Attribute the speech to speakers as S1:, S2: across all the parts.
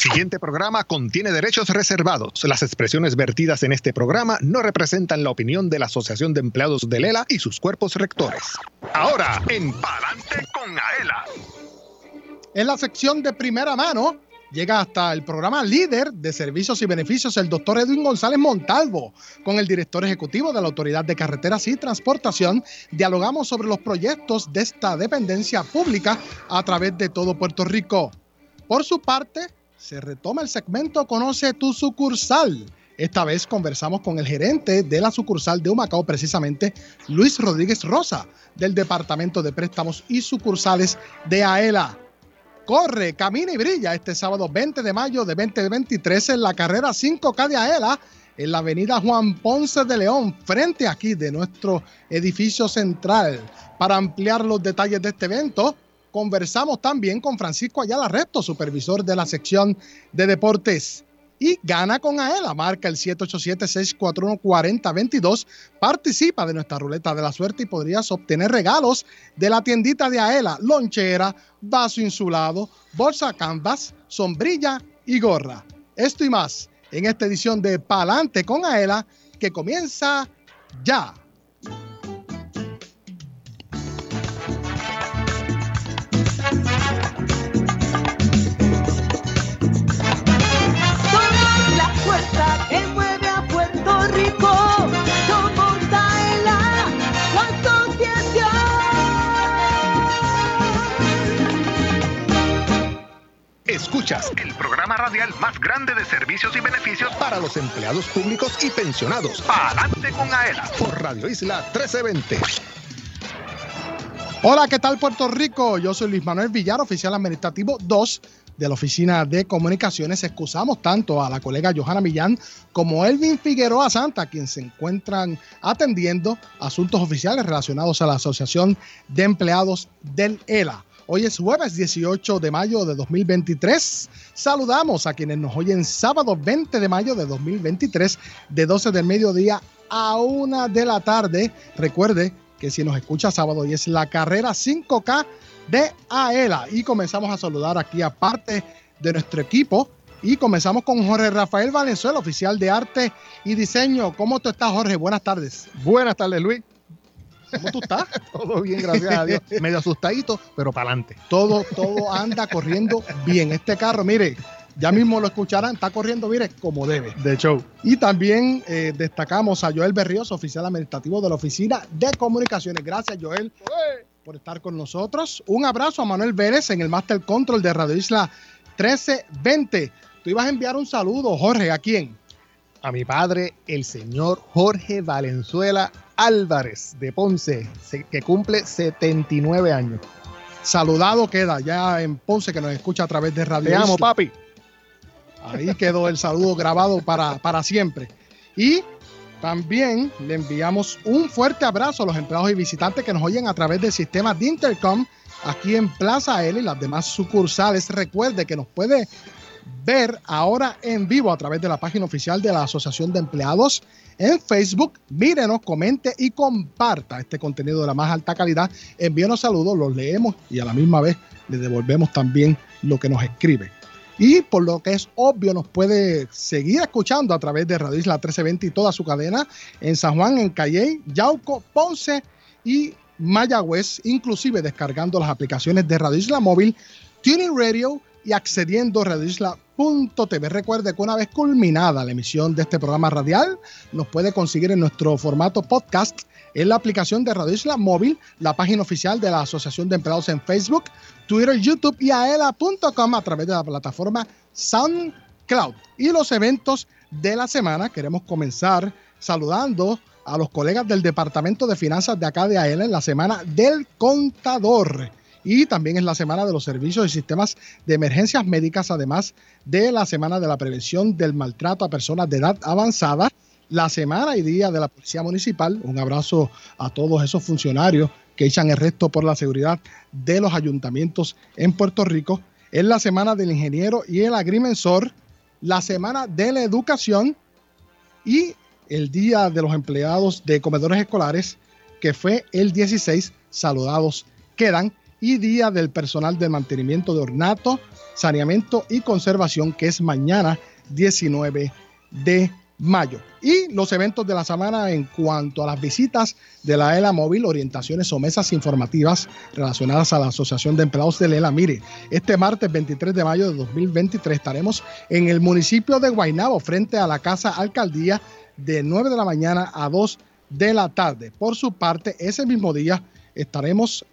S1: siguiente programa contiene derechos reservados. Las expresiones vertidas en este programa no representan la opinión de la Asociación de Empleados de Lela y sus cuerpos rectores. Ahora, en Palante con Aela.
S2: En la sección de primera mano, llega hasta el programa líder de servicios y beneficios, el doctor Edwin González Montalvo. Con el director ejecutivo de la Autoridad de Carreteras y Transportación, dialogamos sobre los proyectos de esta dependencia pública a través de todo Puerto Rico. Por su parte, se retoma el segmento Conoce tu sucursal. Esta vez conversamos con el gerente de la sucursal de Humacao, precisamente Luis Rodríguez Rosa, del Departamento de Préstamos y Sucursales de AELA. Corre, camina y brilla este sábado 20 de mayo de 2023 en la carrera 5K de AELA en la avenida Juan Ponce de León, frente aquí de nuestro edificio central. Para ampliar los detalles de este evento, conversamos también con Francisco Ayala Resto, supervisor de la sección de deportes. Y gana con AELA, marca el 787-641-4022. Participa de nuestra ruleta de la suerte y podrías obtener regalos de la tiendita de AELA, lonchera, vaso insulado, bolsa canvas, sombrilla y gorra. Esto y más en esta edición de Palante con AELA que comienza ya.
S1: Escuchas el programa radial más grande de servicios y beneficios para los empleados públicos y pensionados. Adelante con AELA por Radio Isla 1320.
S2: Hola, ¿qué tal Puerto Rico? Yo soy Luis Manuel Villar, oficial administrativo 2 de la Oficina de Comunicaciones. Excusamos tanto a la colega Johanna Millán como Elvin Figueroa Santa, quien se encuentran atendiendo asuntos oficiales relacionados a la Asociación de Empleados del ELA. Hoy es jueves 18 de mayo de 2023. Saludamos a quienes nos oyen sábado 20 de mayo de 2023 de 12 del mediodía a 1 de la tarde. Recuerde que si nos escucha sábado y es la carrera 5K de AELA. Y comenzamos a saludar aquí a parte de nuestro equipo. Y comenzamos con Jorge Rafael Valenzuela, oficial de arte y diseño. ¿Cómo tú estás, Jorge? Buenas tardes.
S3: Buenas tardes, Luis.
S2: ¿Cómo tú estás?
S3: todo bien, gracias a Dios. Medio asustadito, pero para adelante.
S2: Todo, todo anda corriendo bien. Este carro, mire, ya mismo lo escucharán, está corriendo, mire, como debe.
S3: De show.
S2: Y también eh, destacamos a Joel Berríos, oficial administrativo de la Oficina de Comunicaciones. Gracias, Joel por estar con nosotros. Un abrazo a Manuel Vélez en el Master Control de Radio Isla 1320. Tú ibas a enviar un saludo, Jorge, ¿a quién?
S3: A mi padre, el señor Jorge Valenzuela Álvarez de Ponce, que cumple 79 años.
S2: Saludado queda ya en Ponce, que nos escucha a través de Radio
S3: Te amo, papi.
S2: Ahí quedó el saludo grabado para, para siempre. Y también le enviamos un fuerte abrazo a los empleados y visitantes que nos oyen a través del sistema de Intercom aquí en Plaza L y las demás sucursales. Recuerde que nos puede ver ahora en vivo a través de la página oficial de la Asociación de Empleados en Facebook. Mírenos, comente y comparta este contenido de la más alta calidad. Envíenos saludos, los leemos y a la misma vez le devolvemos también lo que nos escribe. Y por lo que es obvio, nos puede seguir escuchando a través de Radio Isla 1320 y toda su cadena en San Juan, en Calley, Yauco, Ponce y Mayagüez, inclusive descargando las aplicaciones de Radio Isla Móvil, Tuning Radio y accediendo a radioisla.tv. Recuerde que una vez culminada la emisión de este programa radial, nos puede conseguir en nuestro formato podcast en la aplicación de Radio Isla Móvil, la página oficial de la Asociación de Empleados en Facebook, Twitter, YouTube y aela.com a través de la plataforma SoundCloud. Y los eventos de la semana, queremos comenzar saludando a los colegas del Departamento de Finanzas de acá de AELA en la semana del contador. Y también es la semana de los servicios y sistemas de emergencias médicas, además de la semana de la prevención del maltrato a personas de edad avanzada la semana y día de la Policía Municipal. Un abrazo a todos esos funcionarios que echan el resto por la seguridad de los ayuntamientos en Puerto Rico. Es la semana del ingeniero y el agrimensor, la semana de la educación y el día de los empleados de comedores escolares, que fue el 16. Saludados quedan. y Día del Personal de Mantenimiento de Ornato, Saneamiento y Conservación, que es mañana 19 de mayo. Y los eventos de la semana en cuanto a las visitas de la ELA Móvil, orientaciones o mesas informativas relacionadas a la Asociación de Empleados de la ELA. Mire, este martes 23 de mayo de 2023 estaremos en el municipio de Guaynabo frente a la Casa Alcaldía de 9 de la mañana a 2 de la tarde. Por su parte, ese mismo día estaremos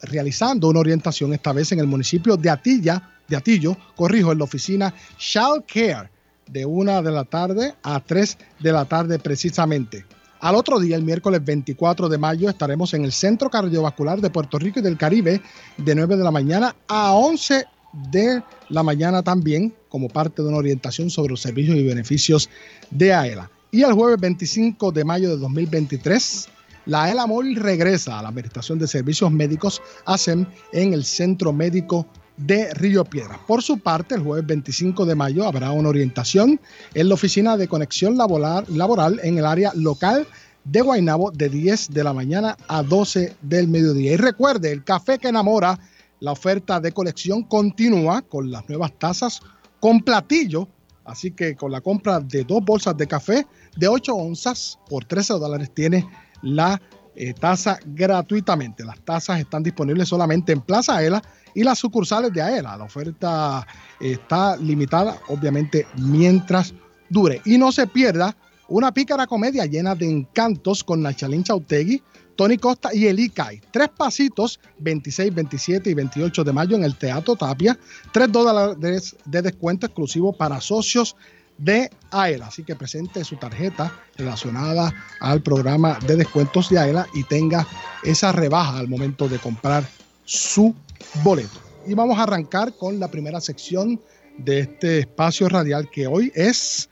S2: realizando una orientación esta vez en el municipio de Atilla, de Atillo, corrijo, en la oficina Shall Care de una de la tarde a 3 de la tarde precisamente. Al otro día, el miércoles 24 de mayo, estaremos en el Centro Cardiovascular de Puerto Rico y del Caribe de 9 de la mañana a 11 de la mañana también, como parte de una orientación sobre los servicios y beneficios de AELA. Y el jueves 25 de mayo de 2023, la AELA Móvil regresa a la Administración de Servicios Médicos ASEM en el Centro Médico de Río Piedra. Por su parte, el jueves 25 de mayo habrá una orientación en la Oficina de Conexión Laboral, en el área local de Guaynabo de 10 de la mañana a 12 del mediodía. Y recuerde, el café que enamora, la oferta de colección continúa con las nuevas tazas con platillo. Así que con la compra de dos bolsas de café de 8 onzas por 13 dólares tiene la eh, taza gratuitamente. Las tazas están disponibles solamente en Plaza Ela y las sucursales de AELA. La oferta está limitada, obviamente, mientras dure. Y no se pierda una pícara comedia llena de encantos con Nachalín Chautegui, Tony Costa y Eli Kai. Tres pasitos, 26, 27 y 28 de mayo en el Teatro Tapia. Tres dólares de descuento exclusivo para socios de AELA. Así que presente su tarjeta relacionada al programa de descuentos de AELA y tenga esa rebaja al momento de comprar su boleto. Y vamos a arrancar con la primera sección de este espacio radial que hoy es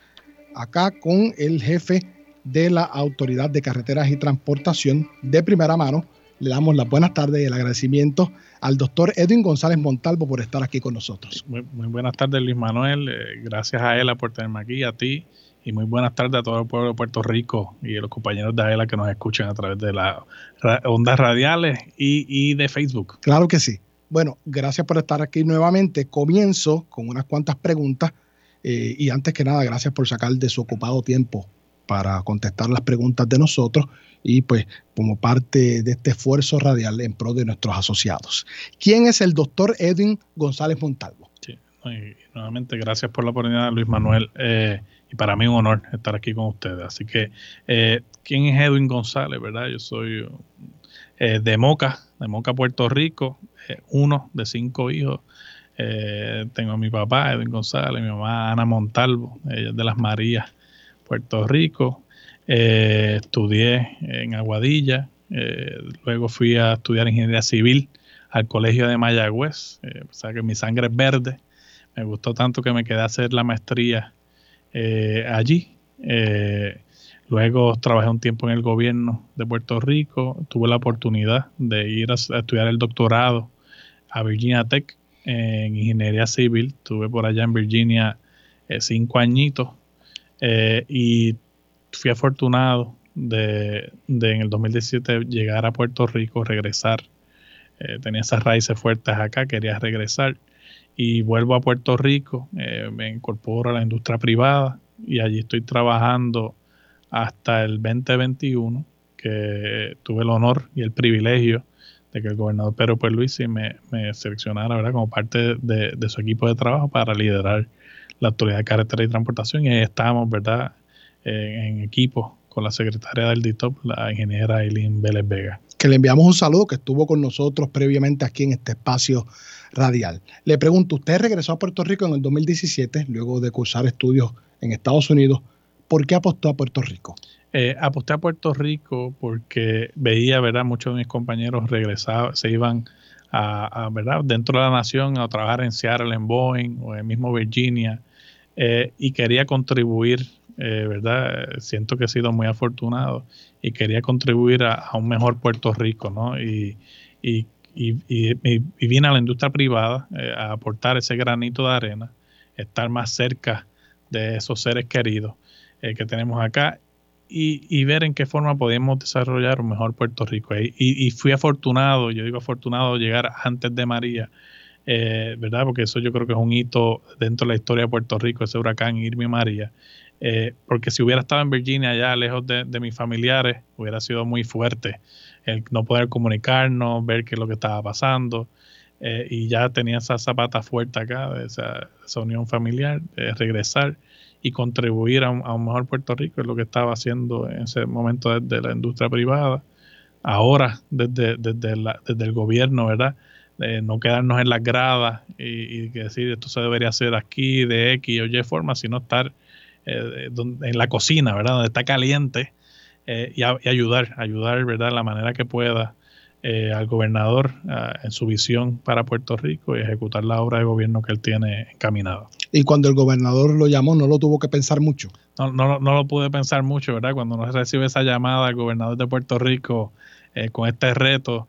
S2: acá con el jefe de la Autoridad de Carreteras y Transportación de primera mano. Le damos las buenas tardes y el agradecimiento al doctor Edwin González Montalvo por estar aquí con nosotros.
S4: Muy, buenas tardes, Luis Manuel. Eh, gracias a él por tenerme aquí, a ti, y muy buenas tardes a todo el pueblo de Puerto Rico y a los compañeros de AELA que nos escuchan a través de las ondas radiales y, y de Facebook.
S2: Claro que sí. Bueno, gracias por estar aquí nuevamente. Comienzo con unas cuantas preguntas eh, y antes que nada, gracias por sacar de su ocupado tiempo para contestar las preguntas de nosotros y pues como parte de este esfuerzo radial en pro de nuestros asociados. ¿Quién es el doctor Edwin González Montalvo?
S4: Sí, nuevamente gracias por la oportunidad, Luis Manuel. Eh, y para mí un honor estar aquí con ustedes. Así que, eh, ¿quién es Edwin González? ¿Verdad? Yo soy de Moca, de Moca, Puerto Rico. Eh, uno de cinco hijos. Eh, tengo a mi papá, Edwin González, mi mamá Ana Montalvo, ella es de las Marías, Puerto Rico. Eh, estudié en Aguadilla, luego fui a estudiar ingeniería civil al colegio de Mayagüez, o sea que mi sangre es verde. Me gustó tanto que me quedé a hacer la maestría allí. Luego trabajé un tiempo en el gobierno de Puerto Rico, tuve la oportunidad de ir a, estudiar el doctorado a Virginia Tech en ingeniería civil. Estuve por allá en Virginia eh, cinco añitos eh, y fui afortunado de, en el 2017 llegar a Puerto Rico, regresar. Eh, tenía esas raíces fuertes acá, quería regresar y vuelvo a Puerto Rico, me incorporo a la industria privada y allí estoy trabajando hasta el 2021, que tuve el honor y el privilegio de que el gobernador Pedro Pierluisi me, seleccionara como parte de, su equipo de trabajo para liderar la Autoridad de Carretera y Transportación. Y ahí estábamos, ¿verdad?, en, equipo con la secretaria del DITOP, la ingeniera Eileen Vélez Vega.
S2: Que le enviamos un saludo, que estuvo con nosotros previamente aquí en este espacio radial. Le pregunto, usted regresó a Puerto Rico en el 2017, luego de cursar estudios en Estados Unidos. ¿Por qué apostó a Puerto Rico?
S4: Eh, aposté a Puerto Rico porque veía, ¿verdad? Muchos de mis compañeros regresaban, se iban a, ¿verdad? Dentro de la nación a trabajar en Seattle, en Boeing o en mismo Virginia eh, y quería contribuir, eh, ¿verdad? Siento que he sido muy afortunado y quería contribuir a, un mejor Puerto Rico, ¿no? Y, y, y, y vine a la industria privada a aportar ese granito de arena, estar más cerca de esos seres queridos que tenemos acá y, ver en qué forma podíamos desarrollar un mejor Puerto Rico. Y, fui afortunado, yo digo afortunado, llegar antes de María, eh, ¿verdad? Porque eso yo creo que es un hito dentro de la historia de Puerto Rico, ese huracán Irma y María. Eh, porque si hubiera estado en Virginia, allá lejos de, mis familiares, hubiera sido muy fuerte el no poder comunicarnos, ver qué es lo que estaba pasando. Eh, y ya tenía esa zapata fuerte acá, esa, esa unión familiar, regresar y contribuir a un, mejor Puerto Rico, es lo que estaba haciendo en ese momento desde la industria privada. Ahora, desde, desde, desde el gobierno, ¿verdad? No quedarnos en las gradas y, decir esto se debería hacer aquí de X o Y forma, sino estar eh, en la cocina, ¿verdad? Donde está caliente eh, y, ayudar, ayudar, ¿verdad? La manera que pueda eh, al gobernador en su visión para Puerto Rico y ejecutar la obra de gobierno que él tiene encaminada.
S2: Y cuando el gobernador lo llamó, no lo tuvo que pensar mucho.
S4: No, no, no lo pude pensar mucho, ¿verdad? Cuando uno recibe esa llamada al gobernador de Puerto Rico con este reto,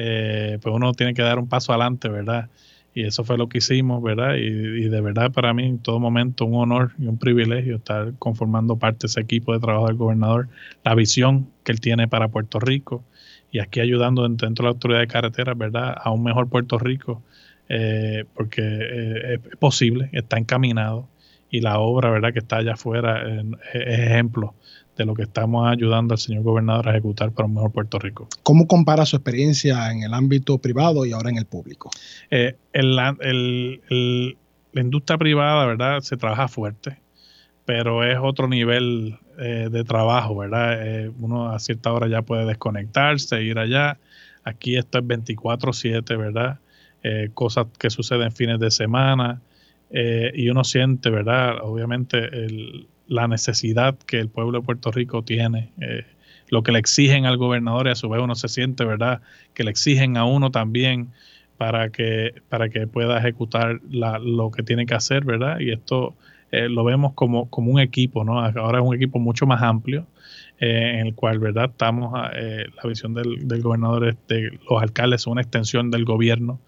S4: eh, pues uno tiene que dar un paso adelante, ¿verdad? Y eso fue lo que hicimos, ¿verdad? Y, de verdad para mí en todo momento un honor y un privilegio estar conformando parte de ese equipo de trabajo del gobernador, la visión que él tiene para Puerto Rico y aquí ayudando dentro de la autoridad de carreteras, ¿verdad? A un mejor Puerto Rico, eh, porque eh, es posible, está encaminado y la obra, ¿verdad? Que está allá afuera es ejemplo de lo que estamos ayudando al señor gobernador a ejecutar para un mejor Puerto Rico.
S2: ¿Cómo compara su experiencia en el ámbito privado y ahora en el público?
S4: Eh, la industria privada, ¿verdad? Se trabaja fuerte, pero es otro nivel eh, de trabajo, ¿verdad? Eh, uno a cierta hora ya puede desconectarse, ir allá. Aquí esto es 24/7, ¿verdad? cosas que suceden fines de semana. y uno siente, ¿verdad? Obviamente el, la necesidad que el pueblo de Puerto Rico tiene, eh, lo que le exigen al gobernador y a su vez uno se siente, ¿verdad?, que le exigen a uno también para que, para que pueda ejecutar lo que tiene que hacer, ¿verdad? Y esto eh, lo vemos como, como un equipo, ¿no? Ahora es un equipo mucho más amplio, eh, en el cual, ¿verdad? Estamos, la visión del, del gobernador, de los alcaldes son una extensión del gobierno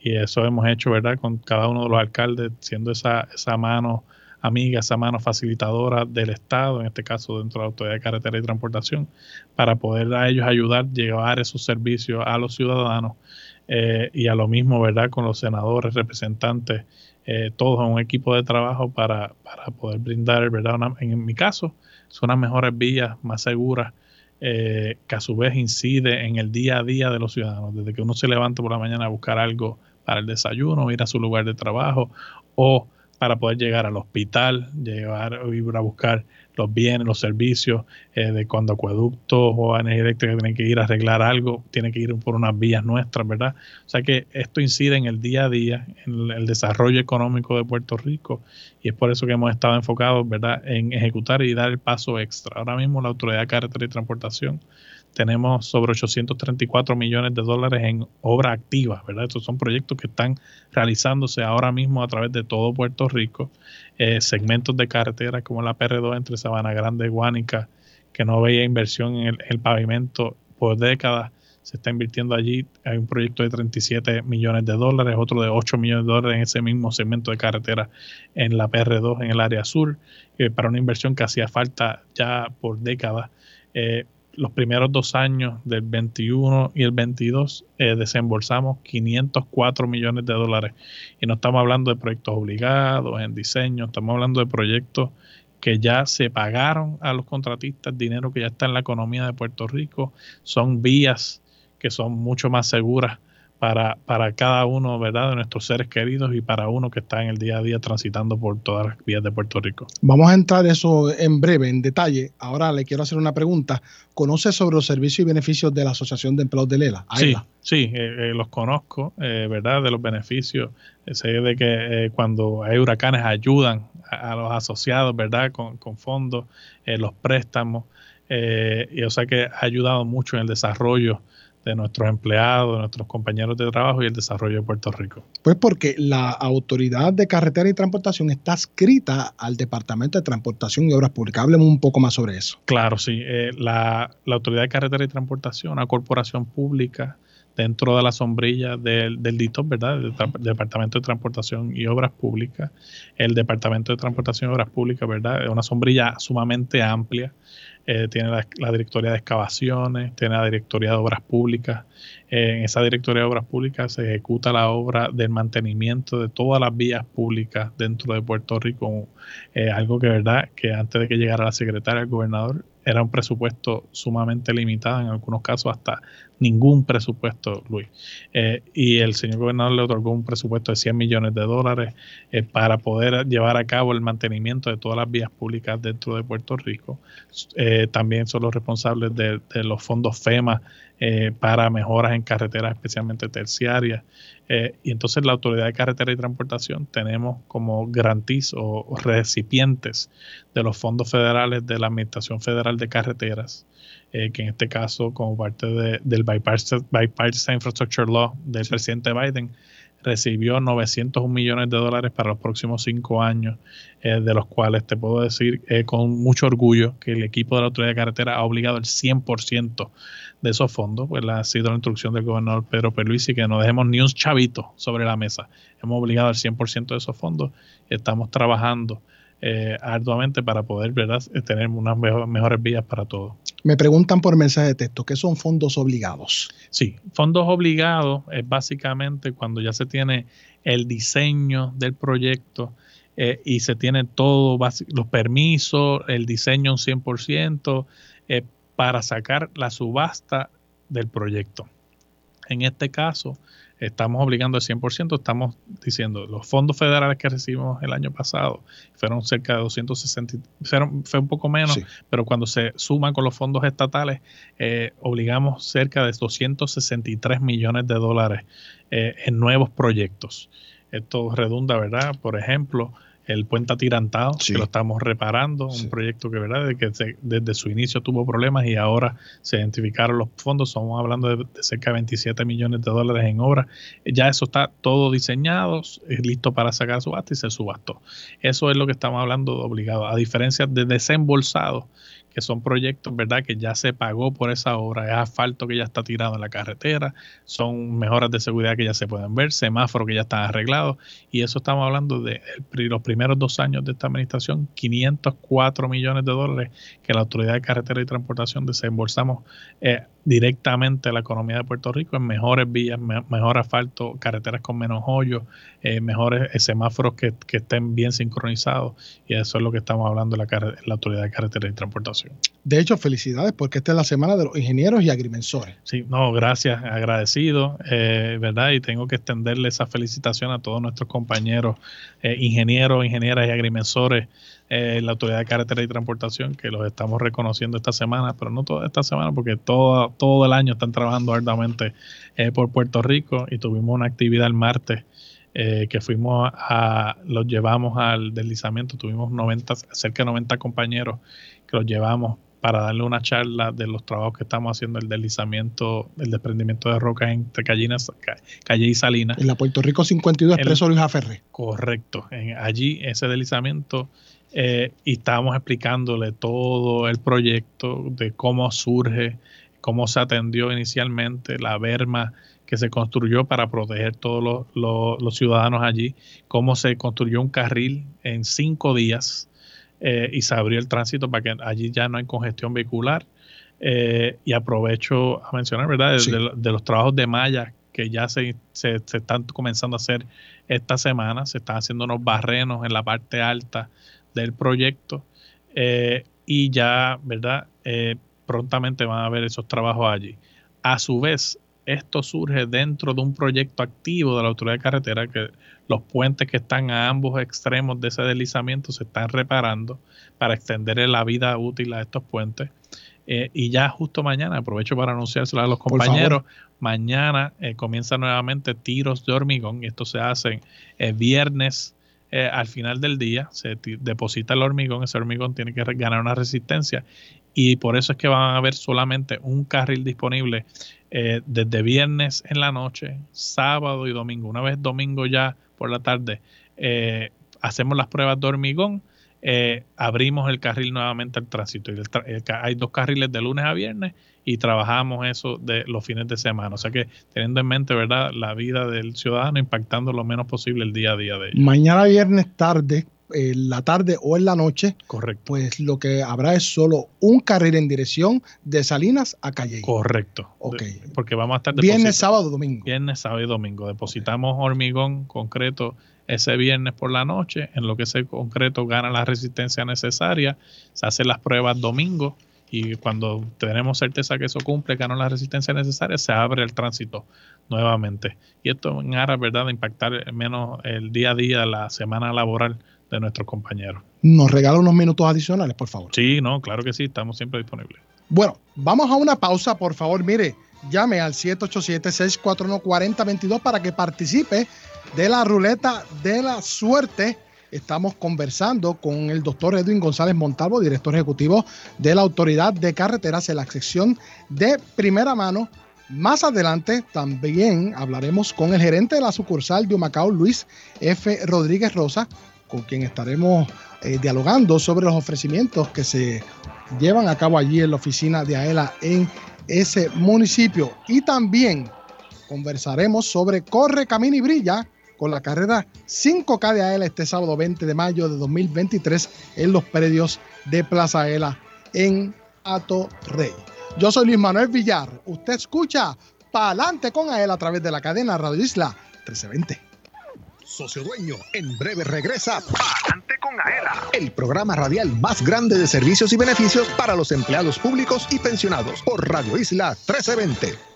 S4: y eso hemos hecho, ¿verdad? Con cada uno de los alcaldes siendo esa, esa mano amiga, esa mano facilitadora del Estado, en este caso dentro de la Autoridad de Carretera y Transportación, para poder a ellos ayudar, llevar esos servicios a los ciudadanos eh, y a lo mismo, ¿verdad?, con los senadores, representantes, eh, todos en un equipo de trabajo para, poder brindar, ¿verdad?, en mi caso, son unas mejores vías, más seguras. Eh, que a su vez incide en el día a día de los ciudadanos, desde que uno se levanta por la mañana a buscar algo para el desayuno, ir a su lugar de trabajo o para poder llegar al hospital, llegar o ir a buscar los bienes, los servicios, eh, de cuando acueductos o energía eléctrica tienen que ir a arreglar algo, tienen que ir por unas vías nuestras, ¿verdad? O sea que esto incide en el día a día, en el desarrollo económico de Puerto Rico y es por eso que hemos estado enfocados, ¿verdad?, en ejecutar y dar el paso extra. Ahora mismo la Autoridad de Carretera y Transportación tenemos sobre 834 millones de dólares en obra activa, ¿verdad? Estos son proyectos que están realizándose ahora mismo a través de todo Puerto Rico, eh, segmentos de carretera como la PR2 entre Sabana Grande y Guánica, que no veía inversión en el, pavimento por décadas, se está invirtiendo allí, hay un proyecto de 37 millones de dólares, otro de 8 millones de dólares en ese mismo segmento de carretera en la PR2 en el área sur, eh, para una inversión que hacía falta ya por décadas. Eh, los primeros dos años del 21 y el 22 eh, desembolsamos 504 millones de dólares. Y no estamos hablando de proyectos obligados, en diseño, estamos hablando de proyectos que ya se pagaron a los contratistas, dinero que ya está en la economía de Puerto Rico, son vías que son mucho más seguras para, para cada uno ¿verdad? de nuestros seres queridos y para uno que está en el día a día transitando por todas las vías de Puerto Rico.
S2: Vamos a entrar eso en breve, en detalle. Ahora le quiero hacer una pregunta. ¿Conoce sobre los servicios y beneficios de la Asociación de Empleados de Lela?
S4: Sí, sí, eh, eh, los conozco, eh, ¿verdad? De los beneficios. sé de que cuando hay huracanes ayudan a, los asociados, ¿verdad? Con, con fondos, los préstamos. y o sea que ha ayudado mucho en el desarrollo de nuestros empleados, de nuestros compañeros de trabajo y el desarrollo de Puerto Rico?
S2: Pues porque la Autoridad de Carretera y Transportación está escrita al Departamento de Transportación y Obras Públicas. Hábleme un poco más sobre eso.
S4: Claro, sí. Eh, la, Autoridad de Carretera y Transportación, una corporación pública dentro de la sombrilla del, del DITOP, ¿verdad? Del, Departamento de Transportación y Obras Públicas. El Departamento de Transportación y Obras Públicas, ¿verdad? Es una sombrilla sumamente amplia. Eh, tiene la, Directoría de Excavaciones, tiene la Directoría de Obras Públicas. Eh, en esa Directoría de Obras Públicas se ejecuta la obra del mantenimiento de todas las vías públicas dentro de Puerto Rico, eh, algo que, ¿verdad? Que antes de que llegara la secretaria, el gobernador era un presupuesto sumamente limitado, en algunos casos hasta ningún presupuesto, Luis. Eh, y el señor gobernador le otorgó un presupuesto de 100 millones de dólares eh, para poder llevar a cabo el mantenimiento de todas las vías públicas dentro de Puerto Rico. Eh, también son los responsables de, los fondos FEMA para mejoras en carreteras, especialmente terciarias. Eh, y entonces la Autoridad de Carretera y Transportación tenemos como garantiz o, recipientes de los fondos federales de la Administración Federal de Carreteras, eh, que en este caso, como parte del Bipartisan, Bipartisan Infrastructure Law del presidente Biden, recibió 901 millones de dólares para los próximos cinco años, eh, de los cuales te puedo decir con mucho orgullo que el equipo de la Autoridad de Carretera ha obligado el 100% de esos fondos, pues ha sido la instrucción del gobernador Pedro Perluisi que no dejemos ni un chavito sobre la mesa. Hemos obligado al 100% de esos fondos y estamos trabajando eh, arduamente para poder ¿verdad? tener unas mejores vías para todos.
S2: Me preguntan por mensaje de texto, ¿qué son fondos obligados?
S4: Sí, fondos obligados es básicamente cuando ya se tiene el diseño del proyecto eh, y se tiene todo, los permisos, el diseño un 100%, eh, para sacar la subasta del proyecto. En este caso, estamos obligando al 100%, estamos diciendo, los fondos federales que recibimos el año pasado fueron cerca de 260, fue un poco menos, pero cuando se suman con los fondos estatales, eh, obligamos cerca de 263 millones de dólares eh, en nuevos proyectos. Esto redunda, ¿verdad? Por ejemplo, el puente atirantado, que lo estamos reparando, un proyecto que, ¿verdad? De que desde su inicio tuvo problemas y ahora se identificaron los fondos, estamos hablando de, cerca de 27 millones de dólares en obra. Ya eso está todo diseñado, es listo para sacar subasta y se subastó. Eso es lo que estamos hablando de obligado, a diferencia de desembolsado, que son proyectos, ¿verdad? Que ya se pagó por esa obra, es asfalto que ya está tirado en la carretera, son mejoras de seguridad que ya se pueden ver, semáforos que ya están arreglados, y eso estamos hablando de los primeros dos años de esta administración, 504 millones de dólares que la Autoridad de Carretera y Transportación desembolsamos eh, directamente a la economía de Puerto Rico en mejores vías, mejor asfalto, carreteras con menos hoyos, eh, mejores eh, semáforos que, estén bien sincronizados, y eso es lo que estamos hablando de la, la Autoridad de Carretera y Transportación.
S2: De hecho, felicidades porque esta es la semana de los ingenieros y agrimensores.
S4: Sí, no, gracias, agradecido, eh, ¿verdad? Y tengo que extenderle esa felicitación a todos nuestros compañeros eh, ingenieros, ingenieras y agrimensores eh, la Autoridad de Carretera y Transportación, que los estamos reconociendo esta semana, pero no toda esta semana, porque todo, todo el año están trabajando arduamente por Puerto Rico y tuvimos una actividad el martes. que fuimos a, los llevamos al deslizamiento, tuvimos 90, cerca de 90 compañeros que los llevamos para darle una charla de los trabajos que estamos haciendo, el deslizamiento, el desprendimiento de rocas entre Callinas, Calle y Salinas.
S2: En la Puerto Rico 52 Expreso Luis Aferre.
S4: Correcto. En, allí ese deslizamiento eh, y estábamos explicándole todo el proyecto de cómo surge, cómo se atendió inicialmente la berma que se construyó para proteger todos los, los ciudadanos allí, cómo se construyó un carril en cinco días eh, y se abrió el tránsito para que allí ya no hay congestión vehicular. Eh, y aprovecho a mencionar, ¿verdad?, de, los trabajos de malla que ya se, se, están comenzando a hacer esta semana, se están haciendo unos barrenos en la parte alta del proyecto eh, y ya, ¿verdad?, prontamente van a haber esos trabajos allí. A su vez, esto surge dentro de un proyecto activo de la Autoridad de Carretera, que los puentes que están a ambos extremos de ese deslizamiento se están reparando para extender la vida útil a estos puentes. Eh, y ya justo mañana, aprovecho para anunciárselo a los compañeros, mañana eh, comienza nuevamente tiros de hormigón, y esto se hace eh, viernes al final del día, se deposita el hormigón, ese hormigón tiene que ganar una resistencia y por eso es que van a haber solamente un carril disponible eh, desde viernes en la noche, sábado y domingo. Una vez domingo ya por la tarde eh, hacemos las pruebas de hormigón eh, abrimos el carril nuevamente al tránsito. Y hay dos carriles de lunes a viernes y trabajamos eso de los fines de semana. O sea que teniendo en mente, ¿verdad?, la vida del ciudadano impactando lo menos posible el día a día de ellos.
S2: Mañana viernes tarde, en la tarde o en la noche,
S4: Correcto.
S2: pues lo que habrá es solo un carril en dirección de Salinas a Calle.
S4: Correcto.
S2: Ok.
S4: Porque vamos a estar
S2: Viernes, sábado, domingo.
S4: Viernes, sábado y domingo. Depositamos hormigón concreto ese viernes por la noche, en lo que ese concreto gana la resistencia necesaria, se hacen las pruebas domingo y cuando tenemos certeza que eso cumple, ganó la resistencia necesaria, se abre el tránsito nuevamente. Y esto en aras, ¿verdad?, de impactar menos el día a día, la semana laboral de nuestros compañeros.
S2: ¿Nos regala unos minutos adicionales, por favor?
S4: Sí, no, claro que sí, estamos siempre disponibles.
S2: Bueno, vamos a una pausa, por favor. Mire, llame al 787-641-4022 para que participe de la ruleta de la suerte estamos conversando con el doctor Edwin González Montalvo, director ejecutivo de la Autoridad de Carreteras en la sección de primera mano. Más adelante también hablaremos con el gerente de la sucursal de Humacao, Luis F. Rodríguez Rosa, con quien estaremos eh, dialogando sobre los ofrecimientos que se llevan a cabo allí en la oficina de AELA en ese municipio. Y también conversaremos sobre Corre, Camina y Brilla, con la carrera 5K de AELA este sábado 20 de mayo de 2023 en los predios de Plaza AELA en Ato Rey. Yo soy Luis Manuel Villar. Usted escucha Pa'lante con AELA a través de la cadena Radio Isla 1320.
S1: Socio Dueño, en breve regresa Pa'lante con AELA, el programa radial más grande de servicios y beneficios para los empleados públicos y pensionados por Radio Isla 1320.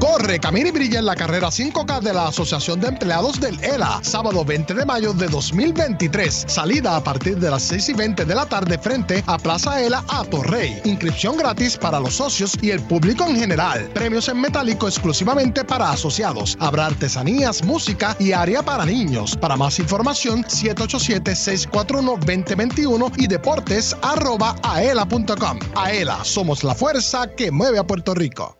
S5: Corre, camina y brilla en la carrera 5K de la Asociación de Empleados del ELA, sábado 20 de mayo de 2023. Salida a partir de las 6 y 20 de la tarde frente a Plaza ELA a Torrey. Inscripción gratis para los socios y el público en general. Premios en metálico exclusivamente para asociados. Habrá artesanías, música y área para niños. Para más información, 787-641-2021 y deportes arroba aela.com. AELA, somos la fuerza que mueve a Puerto Rico.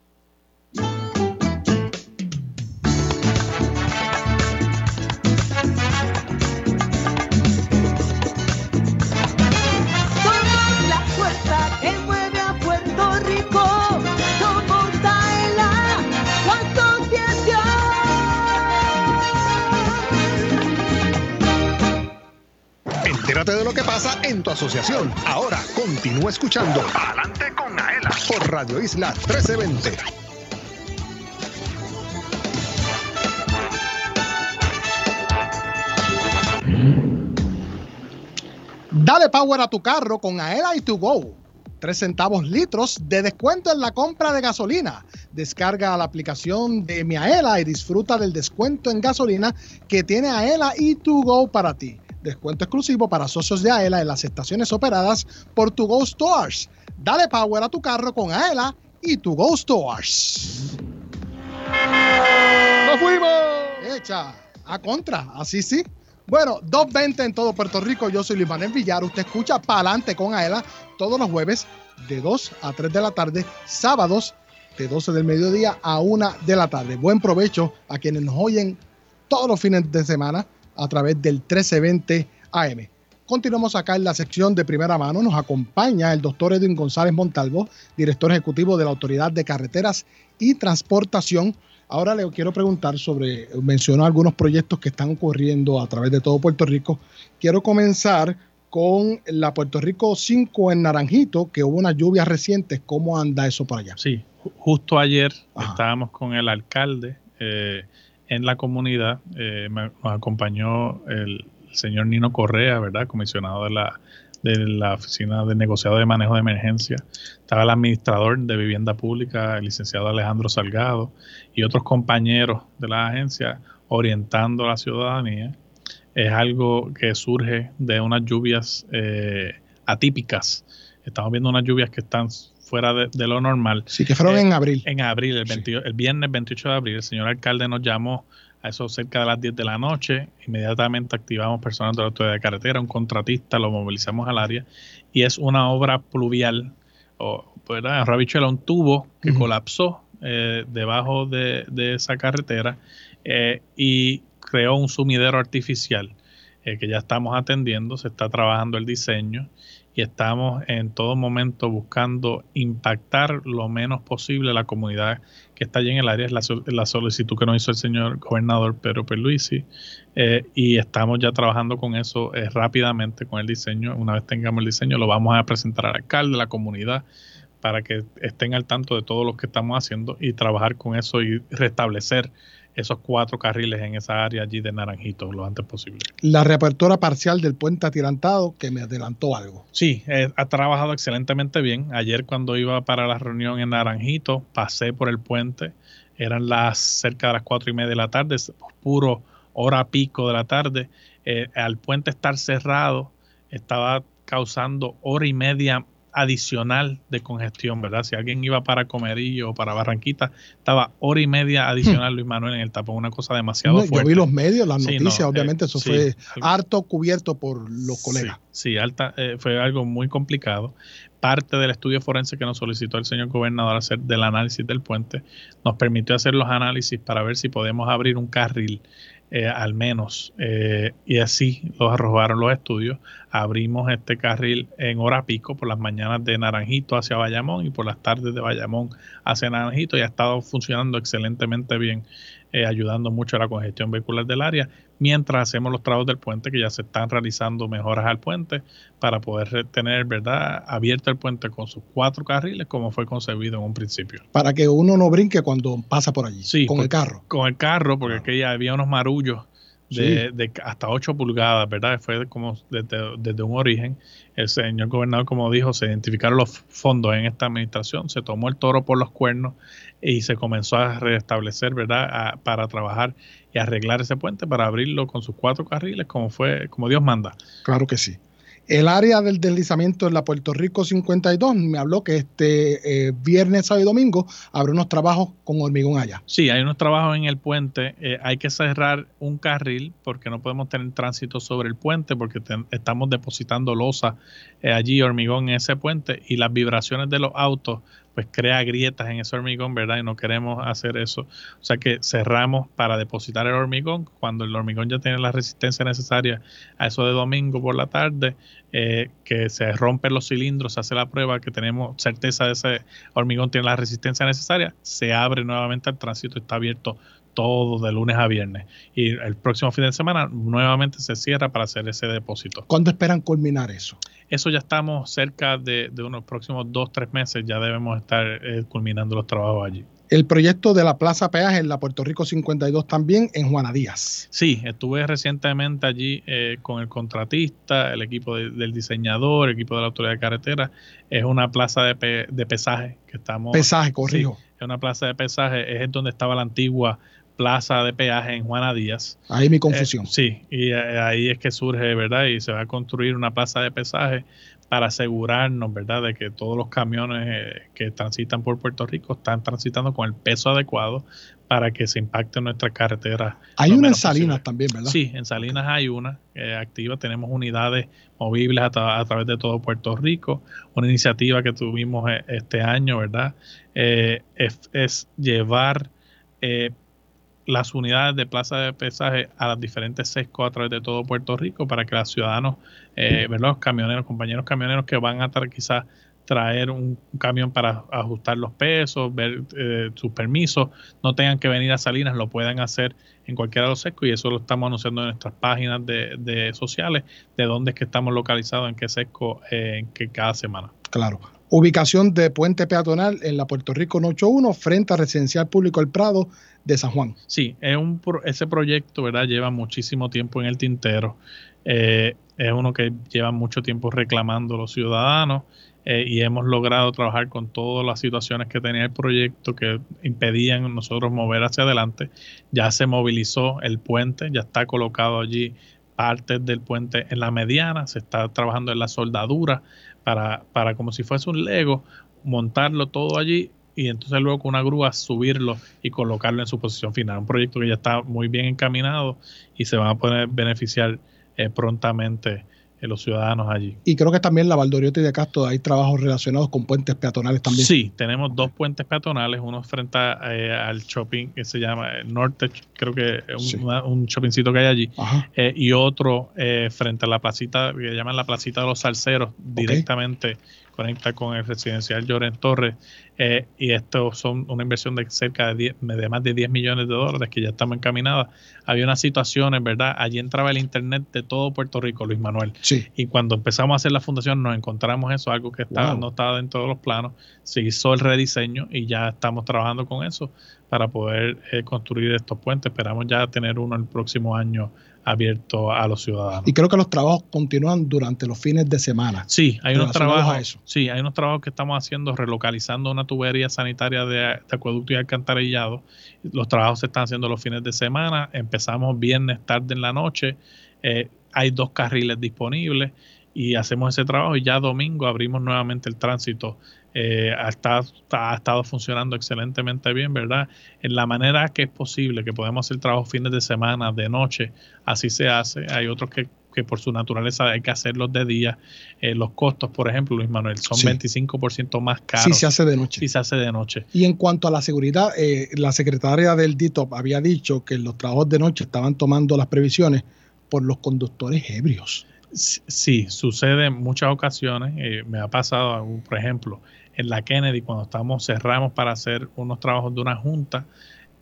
S1: Son
S6: las puertas que mueve a Puerto Rico. Don Montaella, cuánto tiempo.
S1: Entérate de lo que pasa en tu asociación. Ahora continúa escuchando. ¡Alante con Aela! Por Radio Isla 1320.
S2: Dale power a tu carro con Aela y to go. 3 centavos litros de descuento en la compra de gasolina. Descarga la aplicación de Mi Aela y disfruta del descuento en gasolina que tiene Aela y to go para ti. Descuento exclusivo para socios de Aela en las estaciones operadas por To Go Stores. Dale power a tu carro con Aela y To Go Stores.
S3: ¡Nos fuimos!
S2: Hecha a contra, así sí. Bueno, 2.20 en todo Puerto Rico. Yo soy Luis Manuel Villar. Usted escucha Pa'lante con Aela todos los jueves de 2 a 3 de la tarde, sábados de 12 del mediodía a 1 de la tarde. Buen provecho a quienes nos oyen todos los fines de semana a través del 1320 AM. Continuamos acá en la sección de primera mano. Nos acompaña el doctor Edwin González Montalvo, director ejecutivo de la Autoridad de Carreteras y Transportación. Ahora le quiero preguntar sobre, mencionó algunos proyectos que están ocurriendo a través de todo Puerto Rico. Quiero comenzar con la Puerto Rico 5 en Naranjito, que hubo unas lluvias recientes. ¿Cómo anda eso por allá?
S4: Sí, justo ayer estábamos con el alcalde eh, en la comunidad. Eh, nos acompañó el señor Nino Correa, ¿verdad? Comisionado de la, de la Oficina de Negociado de Manejo de Emergencia. Estaba el administrador de Vivienda Pública, el licenciado Alejandro Salgado, y otros compañeros de la agencia orientando a la ciudadanía. Es algo que surge de unas lluvias eh, atípicas. Estamos viendo unas lluvias que están fuera de, lo normal.
S2: Sí, que fueron
S4: Eh,
S2: en abril.
S4: En abril, el, 28 el viernes 28 de abril, el señor alcalde nos llamó a eso cerca de las 10 de la noche. Inmediatamente activamos personal de la autoridad de carretera, un contratista, lo movilizamos al área y es una obra pluvial, o ¿verdad? En Rabichuela, un tubo que colapsó eh, debajo de, de esa carretera eh, y creó un sumidero artificial eh, que ya estamos atendiendo, se está trabajando el diseño y estamos en todo momento buscando impactar lo menos posible la comunidad que está allí en el área. Es la, la solicitud que nos hizo el señor gobernador Pedro Perluisi eh, y estamos ya trabajando con eso eh, rápidamente con el diseño. Una vez tengamos el diseño lo vamos a presentar al alcalde, a la comunidad, para que estén al tanto de todo lo que estamos haciendo y trabajar con eso y restablecer esos cuatro carriles en esa área allí de Naranjito lo antes posible.
S2: La reapertura parcial del puente atirantado, que me adelantó algo.
S4: Sí, eh, ha trabajado excelentemente bien. Ayer cuando iba para la reunión en Naranjito, pasé por el puente. Eran las cerca de las cuatro y media de la tarde, puro hora pico de la tarde. Eh, al puente estar cerrado, estaba causando hora y media adicional de congestión, ¿verdad? Si alguien iba para Comerillo o para Barranquita, estaba hora y media adicional, Luis Manuel, en el tapón, una cosa demasiado
S2: No, yo
S4: fuerte.
S2: vi los medios, las
S4: Sí,
S2: noticias,
S4: no,
S2: obviamente
S4: eh,
S2: eso
S4: sí,
S2: fue harto cubierto por los colegas.
S4: Sí, sí, alta, eh, fue algo muy complicado. Parte del estudio forense que nos solicitó el señor gobernador hacer del análisis del puente nos permitió hacer los análisis para ver si podemos abrir un carril eh, al menos. eh, y así los arrojaron los estudios. Abrimos este carril en hora pico por las mañanas de Naranjito hacia Bayamón y por las tardes de Bayamón hacia Naranjito y ha estado funcionando excelentemente bien, eh, ayudando mucho a la congestión vehicular del área, mientras hacemos los trabajos del puente que ya se están realizando mejoras al puente para poder tener, ¿verdad?, abierto el puente con sus cuatro carriles como fue concebido en un principio.
S2: Para que uno no brinque cuando pasa por allí,
S4: Sí,
S2: con
S4: por-
S2: el carro.
S4: Con el carro, porque aquí ya había unos marullos de, de hasta 8 pulgadas, ¿verdad? Fue como desde, desde un origen. El señor gobernador, como dijo, se identificaron los fondos en esta administración, se tomó el toro por los cuernos y se comenzó a restablecer, ¿verdad? A- para trabajar y arreglar ese puente, para abrirlo con sus cuatro carriles, como fue, como Dios manda.
S2: Claro que sí. El área del deslizamiento en la Puerto Rico 52 me habló que este eh, viernes, sábado y domingo habrá unos trabajos con hormigón allá.
S4: Sí, hay unos trabajos en el puente. eh, hay que cerrar un carril porque no podemos tener tránsito sobre el puente porque estamos depositando losa eh, allí, hormigón en ese puente y las vibraciones de los autos pues crea grietas en ese hormigón, ¿verdad? Y no queremos hacer eso. O sea que cerramos para depositar el hormigón. Cuando el hormigón ya tiene la resistencia necesaria a eso de domingo por la tarde, eh, que se rompen los cilindros, se hace la prueba, que tenemos certeza de ese hormigón tiene la resistencia necesaria, se abre nuevamente al tránsito, está abierto todo de lunes a viernes. Y el próximo fin de semana nuevamente se cierra para hacer ese depósito.
S2: ¿Cuándo esperan culminar eso?
S4: Eso ya estamos cerca de, de unos próximos dos, tres meses, ya debemos estar eh, culminando los trabajos allí.
S2: El proyecto de la Plaza Peaje en la Puerto Rico 52 también en Juana Díaz.
S4: Sí, estuve recientemente allí eh, con el contratista, el equipo de, del diseñador, el equipo de la autoridad de carretera. Es una plaza de, pe, de pesaje que estamos.
S2: Pesaje, corrijo.
S4: Sí, es una plaza de pesaje, es donde estaba la antigua plaza de peaje en Juana Díaz.
S2: Ahí mi confusión.
S4: Eh, sí, y eh, ahí es que surge, ¿verdad? Y se va a construir una plaza de pesaje para asegurarnos, ¿verdad?, de que todos los camiones eh, que transitan por Puerto Rico están transitando con el peso adecuado para que se impacte en nuestras carreteras.
S2: Hay una en Salinas posible. también, ¿verdad?
S4: Sí, en Salinas hay una eh, activa. Tenemos unidades movibles a, tra a, través de todo Puerto Rico. Una iniciativa que tuvimos eh, este año, ¿verdad? Es, es, llevar las unidades de plaza de pesaje a las diferentes sescos a través de todo Puerto Rico para que los ciudadanos, eh, los camioneros, compañeros camioneros que van a estar quizás traer un, un, camión para ajustar los pesos, ver eh, sus permisos, no tengan que venir a Salinas, lo puedan hacer en cualquiera de los sescos y eso lo estamos anunciando en nuestras páginas de, de sociales, de dónde es que estamos localizados, en qué sesco, eh, en qué cada semana.
S2: Claro. Ubicación de puente peatonal en la Puerto Rico 81 frente a Residencial Público El Prado de San Juan.
S4: Sí, es un, ese proyecto ¿verdad? lleva muchísimo tiempo en el tintero. Eh, es uno que lleva mucho tiempo reclamando los ciudadanos eh, y hemos logrado trabajar con todas las situaciones que tenía el proyecto que impedían nosotros mover hacia adelante. Ya se movilizó el puente, ya está colocado allí partes del puente en la mediana, se está trabajando en la soldadura para, para como si fuese un Lego, montarlo todo allí y entonces luego con una grúa subirlo y colocarlo en su posición final. Un proyecto que ya está muy bien encaminado y se van a poder beneficiar eh, prontamente eh, los ciudadanos allí.
S2: Y creo que también la Valdoriotti de Castro hay trabajos relacionados con puentes peatonales también.
S4: Sí, tenemos dos puentes peatonales, uno frente a, eh, al shopping que se llama el Norte, creo que es un, un shoppingcito que hay allí, eh, y otro eh, frente a la placita que llaman la placita de los salseros, okay. directamente conecta con el residencial Lloren Torres eh, y esto son una inversión de cerca de, 10, de más de 10 millones de dólares que ya estamos encaminadas. Había unas situaciones, ¿verdad? Allí entraba el internet de todo Puerto Rico, Luis Manuel.
S2: Sí.
S4: Y cuando empezamos a hacer la fundación nos encontramos eso, algo que estaba, wow. no estaba dentro de los planos. Se hizo el rediseño y ya estamos trabajando con eso para poder eh, construir estos puentes. Esperamos ya tener uno el próximo año abierto a los ciudadanos.
S2: Y creo que los trabajos continúan durante los fines de semana.
S4: Sí, hay unos trabajos. Sí, hay unos trabajos que estamos haciendo relocalizando una tubería sanitaria de, de acueducto y alcantarillado. Los trabajos se están haciendo los fines de semana. Empezamos viernes tarde en la noche. Eh, hay dos carriles disponibles y hacemos ese trabajo y ya domingo abrimos nuevamente el tránsito eh, ha, estado, ha, estado, funcionando excelentemente bien, ¿verdad? En la manera que es posible, que podemos hacer trabajo fines de semana, de noche, así se hace. Hay otros que, que por su naturaleza hay que hacerlos de día. Eh, los costos, por ejemplo, Luis Manuel, son sí. 25% más caros.
S2: Si se hace de noche.
S4: Si se hace de noche.
S2: Y en cuanto a la seguridad, eh, la secretaria del DITOP había dicho que los trabajos de noche estaban tomando las previsiones por los conductores ebrios.
S4: Sí, sucede en muchas ocasiones. Eh, me ha pasado, por ejemplo, en la Kennedy, cuando estamos, cerramos para hacer unos trabajos de una junta,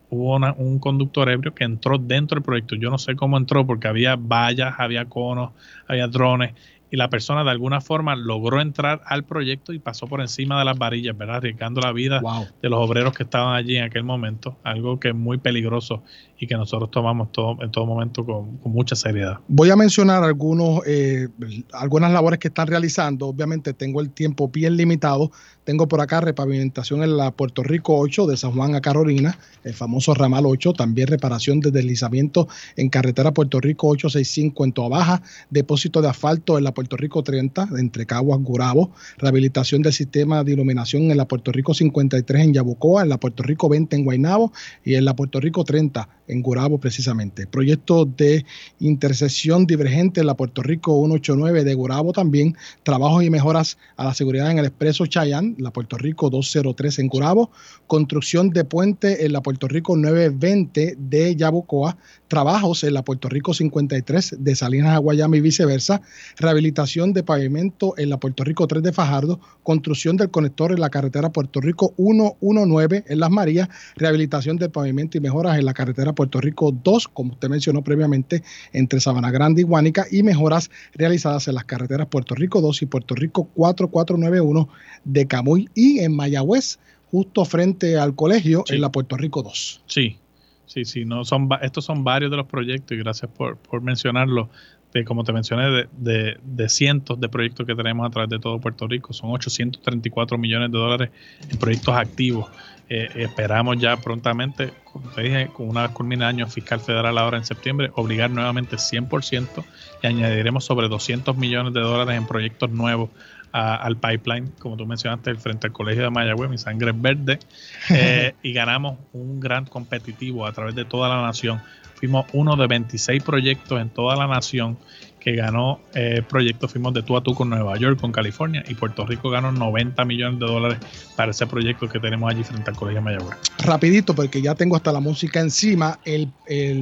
S4: hubo una, un conductor ebrio que entró dentro del proyecto. Yo no sé cómo entró porque había vallas, había conos, había drones y la persona de alguna forma logró entrar al proyecto y pasó por encima de las varillas, ¿verdad? Arriesgando la vida
S2: wow.
S4: de los obreros que estaban allí en aquel momento, algo que es muy peligroso y que nosotros tomamos todo, en todo momento con, mucha seriedad.
S2: Voy a mencionar algunos, eh, algunas labores que están realizando, obviamente tengo el tiempo bien limitado, tengo por acá repavimentación en la Puerto Rico 8 de San Juan a Carolina, el famoso ramal 8, también reparación de deslizamiento en carretera Puerto Rico 865 en Toa Baja, depósito de asfalto en la Puerto Rico 30 entre Caguas, Gurabo, rehabilitación del sistema de iluminación en la Puerto Rico 53 en Yabucoa, en la Puerto Rico 20 en Guaynabo y en la Puerto Rico 30 en Gurabo precisamente. Proyecto de intersección divergente en la Puerto Rico 189 de Gurabo también. Trabajos y mejoras a la seguridad en el Expreso Chayán, la Puerto Rico 203 en Gurabo. Construcción de puente en la Puerto Rico 920 de Yabucoa. Trabajos en la Puerto Rico 53 de Salinas a Guayama y viceversa. Rehabilitación de pavimento en la Puerto Rico 3 de Fajardo. Construcción del conector en la carretera Puerto Rico 119 en Las Marías. Rehabilitación del pavimento y mejoras en la carretera Puerto Rico 2, como usted mencionó previamente, entre Sabana Grande y Guánica, y mejoras realizadas en las carreteras Puerto Rico 2 y Puerto Rico 4491 de Camuy y en Mayagüez, justo frente al colegio en la Puerto Rico 2.
S4: Sí, sí, sí, no, son, estos son varios de los proyectos y gracias por, por mencionarlo. De, como te mencioné, de, de, de, cientos de proyectos que tenemos a través de todo Puerto Rico. Son 834 millones de dólares en proyectos activos eh, esperamos ya prontamente, como te dije, con una vez culmina el año fiscal federal ahora en septiembre, obligar nuevamente 100% y añadiremos sobre 200 millones de dólares en proyectos nuevos al pipeline, como tú mencionaste, frente al Colegio de Mayagüez, mi sangre es verde, eh, y ganamos un gran competitivo a través de toda la nación. Fuimos uno de 26 proyectos en toda la nación que ganó eh, proyectos, fuimos de tú a tú con Nueva York, con California, y Puerto Rico ganó 90 millones de dólares para ese proyecto que tenemos allí frente al Colegio Mayagüez.
S2: Rapidito, porque ya tengo hasta la música encima, el,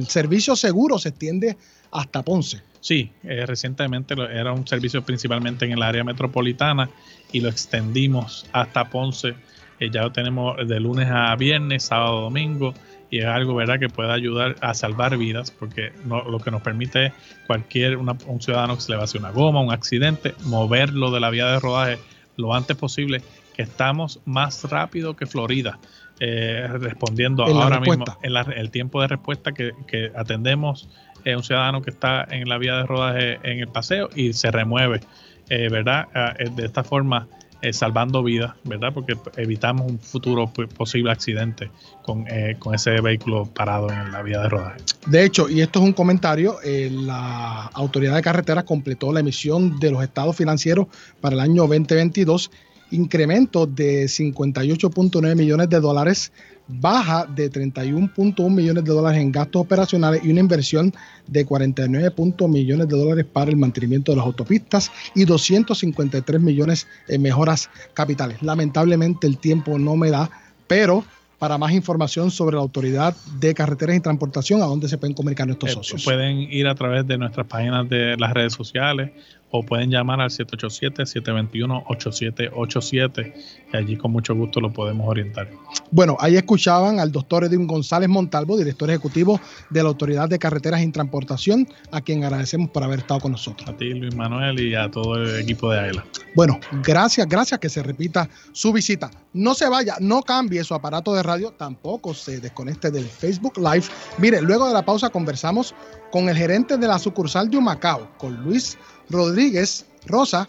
S2: servicio seguro se extiende hasta Ponce.
S4: Sí, eh, recientemente era un servicio principalmente en el área metropolitana y lo extendimos hasta Ponce. Eh, ya lo tenemos de lunes a viernes, sábado, domingo y es algo verdad que puede ayudar a salvar vidas porque lo que nos permite cualquier un ciudadano que se le va a hacer una goma, un accidente, moverlo de la vía de rodaje lo antes posible, que estamos más rápido que Florida. Eh, respondiendo ahora mismo en el tiempo de respuesta que, atendemos a un ciudadano que está en la vía de rodaje en el paseo y se remueve, eh, ¿verdad? Ah, eh, de esta forma eh, salvando vidas, ¿verdad? Porque evitamos un futuro posible accidente con, eh, con, ese vehículo parado en la vía de rodaje.
S2: De hecho, y esto es un comentario, eh, la Autoridad de Carreteras completó la emisión de los estados financieros para el año 2022, incremento de 58.9 millones de dólares baja de 31.1 millones de dólares en gastos operacionales y una inversión de 49 millones de dólares para el mantenimiento de las autopistas y 253 millones en mejoras capitales. Lamentablemente el tiempo no me da, pero para más información sobre la Autoridad de Carreteras y Transportación, ¿a dónde se pueden comunicar nuestros eh, socios?
S4: Pueden ir a través de nuestras páginas de las redes sociales o pueden llamar al 787-721-8787 y allí con mucho gusto lo podemos orientar.
S2: Bueno, ahí escuchaban al doctor Edwin González Montalvo, director ejecutivo de la Autoridad de Carreteras y Transportación, a quien agradecemos por haber estado con nosotros.
S4: A ti, Luis Manuel, y a todo el equipo de AELA.
S2: Bueno, gracias, gracias que se repita su visita. No se vaya, no cambie su aparato de radio, tampoco se desconecte del Facebook Live. Mire, luego de la pausa conversamos con el gerente de la sucursal de Humacao, con Luis Rodríguez Rosa,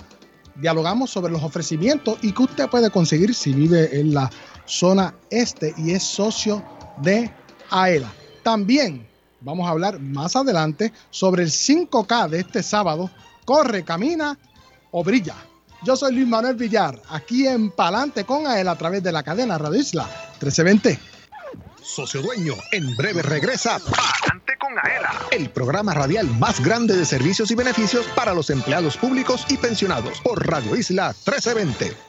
S2: dialogamos sobre los ofrecimientos y que usted puede conseguir si vive en la zona este y es socio de AELA. También vamos a hablar más adelante sobre el 5K de este sábado. Corre, camina o brilla. Yo soy Luis Manuel Villar, aquí en Palante con AELA a través de la cadena Radio Isla 1320
S1: socio dueño. En breve regresa Palante con Aela, el programa radial más grande de servicios y beneficios para los empleados públicos y pensionados por Radio Isla 1320.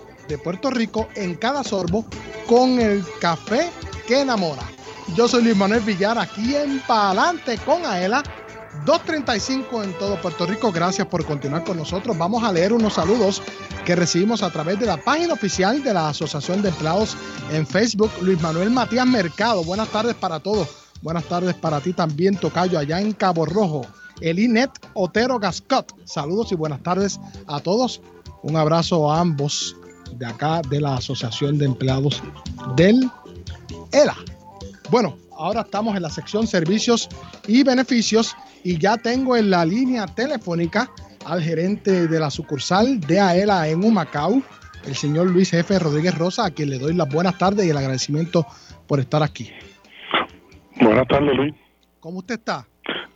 S2: de Puerto Rico en cada sorbo con el café que enamora. Yo soy Luis Manuel Villar aquí en Palante con Aela 2.35 en todo Puerto Rico. Gracias por continuar con nosotros. Vamos a leer unos saludos que recibimos a través de la página oficial de la Asociación de Empleados en Facebook. Luis Manuel Matías Mercado. Buenas tardes para todos. Buenas tardes para ti también, Tocayo, allá en Cabo Rojo. Elinet Otero Gascot. Saludos y buenas tardes a todos. Un abrazo a ambos de acá de la Asociación de Empleados del ELA. Bueno, ahora estamos en la sección servicios y beneficios y ya tengo en la línea telefónica al gerente de la sucursal de AELA en Humacao, el señor Luis Jefe Rodríguez Rosa, a quien le doy las buenas tardes y el agradecimiento por estar aquí.
S7: Buenas tardes, Luis.
S2: ¿Cómo usted está?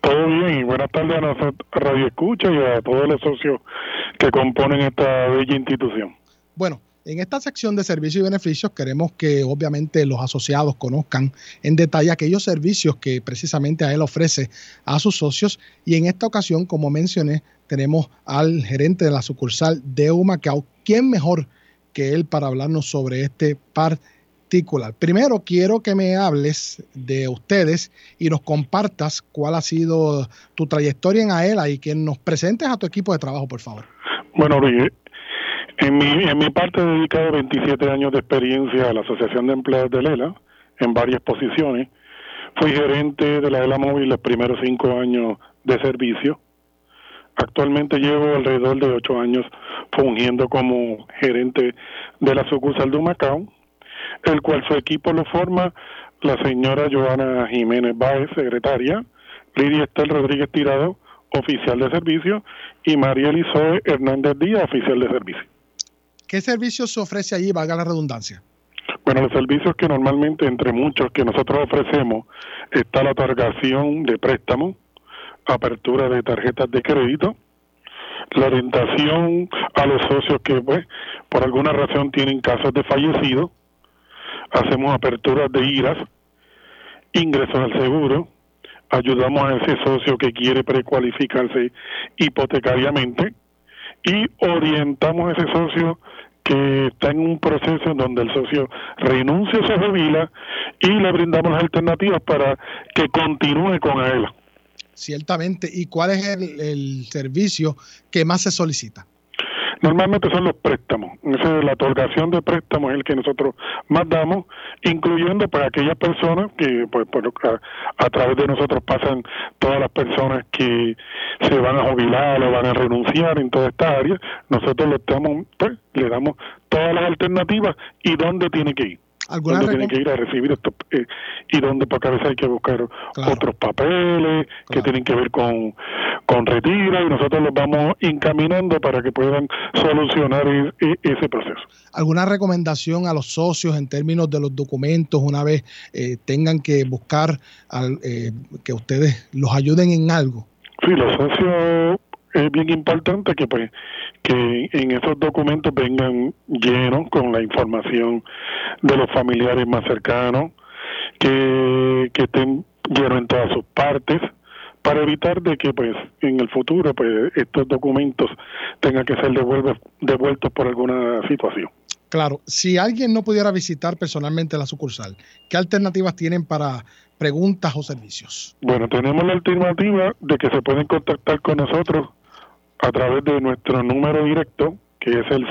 S7: Todo bien y buenas tardes a nosotros, Radio Escucha y a todos los socios que componen esta bella institución.
S2: Bueno, en esta sección de servicios y beneficios queremos que obviamente los asociados conozcan en detalle aquellos servicios que precisamente a él ofrece a sus socios y en esta ocasión, como mencioné, tenemos al gerente de la sucursal de Humacao. ¿Quién mejor que él para hablarnos sobre este particular? Primero quiero que me hables de ustedes y nos compartas cuál ha sido tu trayectoria en AELA y que nos presentes a tu equipo de trabajo, por favor.
S7: Bueno, Luis, en mi, en mi parte he dedicado 27 años de experiencia a la Asociación de Empleados de Lela en varias posiciones. Fui gerente de la ELA Móvil los primeros cinco años de servicio. Actualmente llevo alrededor de ocho años fungiendo como gerente de la sucursal de Humacao, el cual su equipo lo forma la señora Joana Jiménez Báez, secretaria, Lidia Estel Rodríguez Tirado, oficial de servicio, y María Elizoe Hernández Díaz, oficial de servicio.
S2: ¿Qué servicios se ofrece allí, valga la redundancia?
S7: Bueno, los servicios que normalmente, entre muchos que nosotros ofrecemos, está la otorgación de préstamos, apertura de tarjetas de crédito, la orientación a los socios que, pues, por alguna razón tienen casos de fallecidos, hacemos aperturas de IRAS, ingresos al seguro, ayudamos a ese socio que quiere precualificarse hipotecariamente y orientamos a ese socio que está en un proceso donde el socio renuncia a su jubila y le brindamos las alternativas para que continúe con él.
S2: Ciertamente. ¿Y cuál es el servicio que más se solicita?
S7: Normalmente son los préstamos. La otorgación de préstamos es el que nosotros más damos, incluyendo para aquellas personas que pues, por, a, a, través de nosotros pasan todas las personas que se van a jubilar o van a renunciar en toda esta área. Nosotros le damos, pues, le damos todas las alternativas y dónde tiene que ir.
S2: ¿Alguna
S7: dónde tienen que ir a recibir esto eh, y dónde porque a veces hay que buscar otros papeles que tienen que ver con, con retiro y nosotros los vamos encaminando para que puedan solucionar e- e- ese proceso.
S2: ¿Alguna recomendación a los socios en términos de los documentos una vez eh, tengan que buscar al- eh, que ustedes los ayuden en algo?
S7: Sí, los socios es bien importante que pues que en esos documentos vengan llenos con la información de los familiares más cercanos, que, que estén llenos en todas sus partes para evitar de que pues en el futuro pues estos documentos tengan que ser devuelve- devueltos por alguna situación.
S2: Claro, si alguien no pudiera visitar personalmente la sucursal, ¿qué alternativas tienen para preguntas o servicios?
S7: Bueno, tenemos la alternativa de que se pueden contactar con nosotros a través de nuestro número directo, que es el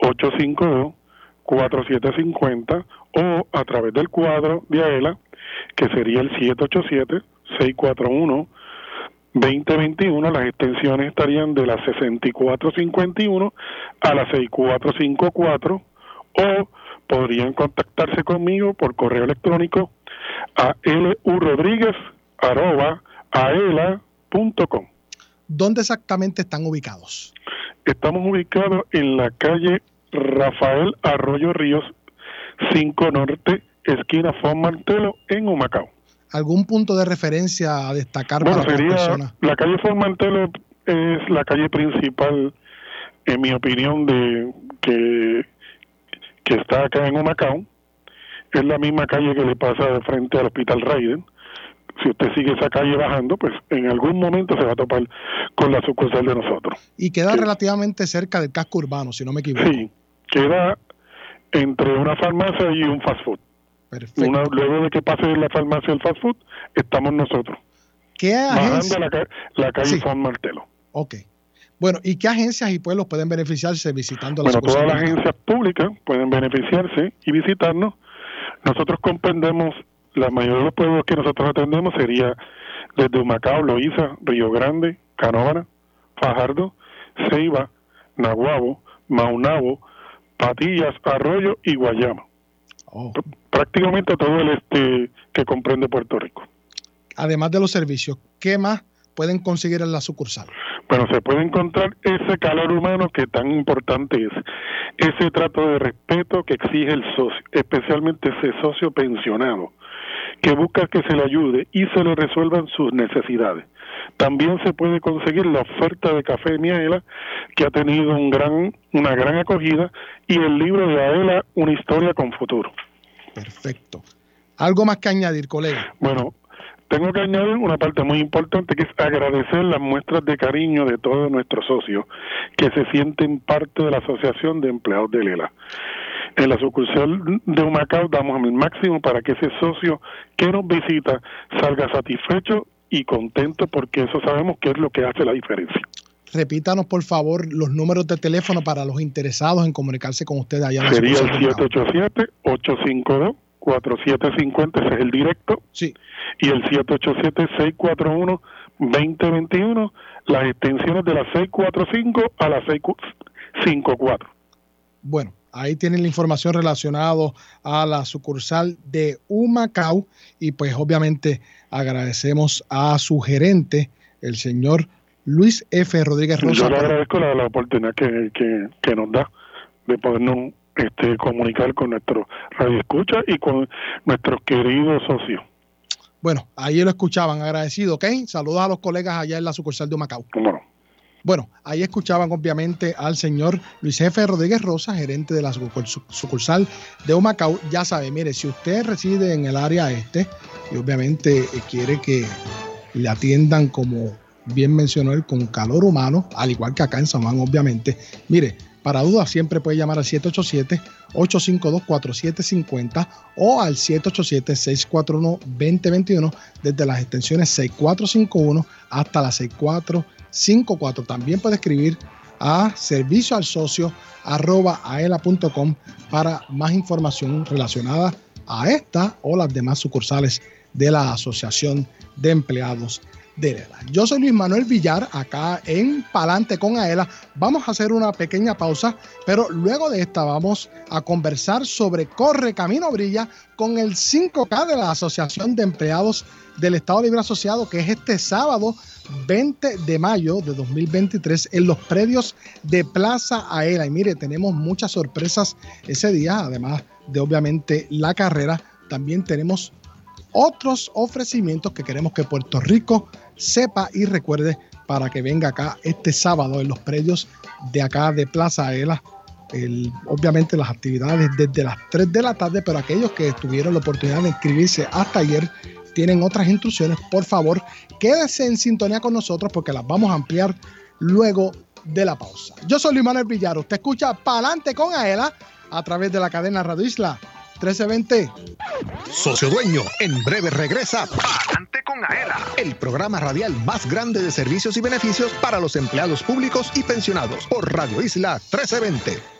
S7: 787-852-4750, o a través del cuadro de AELA, que sería el 787-641-2021. Las extensiones estarían de la 6451 a la 6454, o podrían contactarse conmigo por correo electrónico a lurodríguez.aela.com.
S2: ¿Dónde exactamente están ubicados?
S7: Estamos ubicados en la calle Rafael Arroyo Ríos, 5 Norte, esquina Fon Martelo, en Humacao.
S2: ¿Algún punto de referencia a destacar
S7: Bueno,
S2: para las
S7: sería
S2: personas?
S7: la calle Fon Martelo es la calle principal, en mi opinión, de que, que está acá en Humacao. Es la misma calle que le pasa de frente al Hospital Raiden. Si usted sigue esa calle bajando, pues en algún momento se va a topar con la sucursal de nosotros.
S2: Y queda relativamente cerca del casco urbano, si no me equivoco.
S7: Sí, queda entre una farmacia y un fast food. Una- luego de que pase la farmacia el fast food, estamos nosotros.
S2: ¿Qué
S7: Bajando
S2: agencia?
S7: la, ca- la calle
S2: Sí.
S7: Fon Martelo.
S2: Ok. Bueno, ¿y qué agencias y pueblos pueden beneficiarse visitando la
S7: Bueno, todas las agencias públicas pueden beneficiarse y visitarnos. Nosotros comprendemos, la mayoría de los pueblos que nosotros atendemos sería desde Humacao, Loíza, Río Grande, Canóvana, Fajardo, Ceiba, Naguabo, Maunabo, Patillas, Arroyo y Guayama.
S2: Oh.
S7: Pr- Prácticamente todo el este que comprende Puerto Rico.
S2: Además de los servicios, ¿qué más pueden conseguir en la sucursal?
S7: Bueno, se puede encontrar ese calor humano que tan importante es, ese trato de respeto que exige el socio, especialmente ese socio pensionado, que busca que se le ayude y se le resuelvan sus necesidades. También se puede conseguir la oferta de café Miaela, que ha tenido un gran, una gran acogida, y el libro de Aela, Una historia con futuro.
S2: Perfecto. ¿Algo más que añadir, colega?
S7: Bueno, tengo que añadir una parte muy importante que es agradecer las muestras de cariño de todos nuestros socios que se sienten parte de la Asociación de Empleados de Lela. En la sucursal de Humacao damos el máximo para que ese socio que nos visita salga satisfecho y contento porque eso sabemos que es lo que hace la diferencia.
S2: Repítanos, por favor, los números de teléfono para los interesados en comunicarse con usted allá en la
S7: Sería el
S2: de Humacao.
S7: 787-852-4750, ese es el directo.
S2: Sí.
S7: Y el 787-641-2021, las extensiones de la 645 a la 654.
S2: Bueno, ahí tienen la información relacionada a la sucursal de Humacao y pues obviamente agradecemos a su gerente, el señor Luis F. Rodríguez Rosa.
S7: Yo le agradezco la, la oportunidad que, que, que nos da de podernos este, comunicar con nuestro radio escucha y con nuestros queridos socios.
S2: Bueno, ahí lo escuchaban, agradecido, ¿ok? Saludos a los colegas allá en la sucursal de Humacao. Bueno, bueno, ahí escuchaban obviamente al señor Luis F. Rodríguez Rosa, gerente de la sucursal de Humacao. Ya sabe, mire, si usted reside en el área este y obviamente quiere que le atiendan como bien mencionó él, con calor humano, al igual que acá en San Juan, obviamente. Mire, para dudas siempre puede llamar al 787-852-4750 o al 787-641-2021 desde las extensiones 6451 hasta las 6451. 54. También puede escribir a servicio al socio arroba aela.com para más información relacionada a esta o las demás sucursales de la Asociación de Empleados de AELA. Yo soy Luis Manuel Villar, acá en Palante con AELA. Vamos a hacer una pequeña pausa, pero luego de esta vamos a conversar sobre Corre Camino Brilla con el 5K de la Asociación de Empleados del Estado Libre Asociado, que es este sábado 20 de mayo de 2023 en los predios de Plaza Aela. Y mire, tenemos muchas sorpresas ese día, además de obviamente la carrera. También tenemos otros ofrecimientos que queremos que Puerto Rico sepa y recuerde para que venga acá este sábado en los predios de acá de Plaza Aela. obviamente las actividades desde las 3 de la tarde, pero aquellos que tuvieron la oportunidad de inscribirse hasta ayer tienen otras instrucciones, por favor, quédese en sintonía con nosotros porque las vamos a ampliar luego de la pausa. Yo soy Luis Manuel Villar, usted escucha Palante con Aela a través de la cadena Radio Isla 1320.
S1: Socio Dueño, en breve regresa Palante con Aela, el programa radial más grande de servicios y beneficios para los empleados públicos y pensionados por Radio Isla 1320.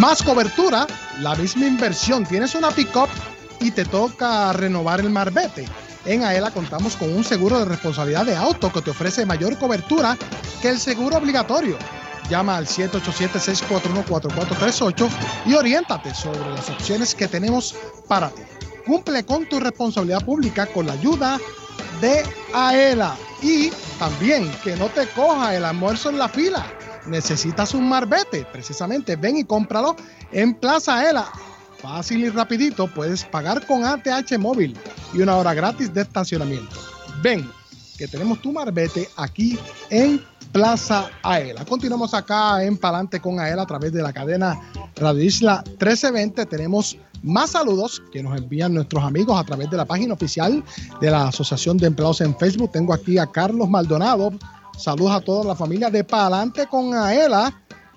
S2: Más cobertura, la misma inversión. Tienes una pick-up y te toca renovar el marbete. En AELA contamos con un seguro de responsabilidad de auto que te ofrece mayor cobertura que el seguro obligatorio. Llama al 787-641-4438 y oriéntate sobre las opciones que tenemos para ti. Cumple con tu responsabilidad pública con la ayuda de AELA. Y también que no te coja el almuerzo en la fila. Necesitas un marbete, precisamente ven y cómpralo en Plaza AELA. Fácil y rapidito, puedes pagar con ATH móvil y una hora gratis de estacionamiento. Ven, que tenemos tu marbete aquí en Plaza AELA. Continuamos acá en Palante con AELA a través de la cadena Radio Isla 1320. Tenemos más saludos que nos envían nuestros amigos a través de la página oficial de la Asociación de Empleados en Facebook. Tengo aquí a Carlos Maldonado. Saludos a toda la familia de Palante con Aela.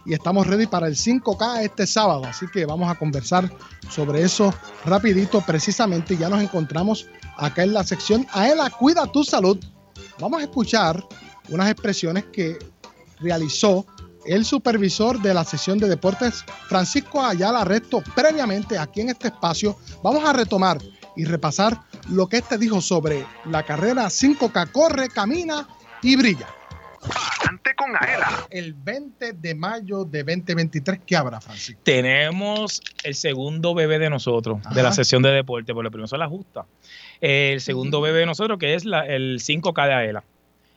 S2: Y estamos ready para el 5K este sábado. Así que vamos a conversar sobre eso rapidito precisamente. Ya nos encontramos acá en la sección Aela Cuida tu Salud. Vamos a escuchar unas expresiones que realizó el supervisor de la sesión de deportes, Francisco Ayala Resto, previamente aquí en este espacio, vamos a retomar y repasar lo que este dijo sobre la carrera 5K. Corre, camina y brilla.
S1: Adelante con Aela.
S2: El 20 de mayo de 2023, ¿qué habrá, Francisco?
S8: Tenemos el segundo bebé de nosotros, de la sesión de deporte, por lo primero son la justa. El segundo bebé de nosotros, que es la- el 5K de Aela.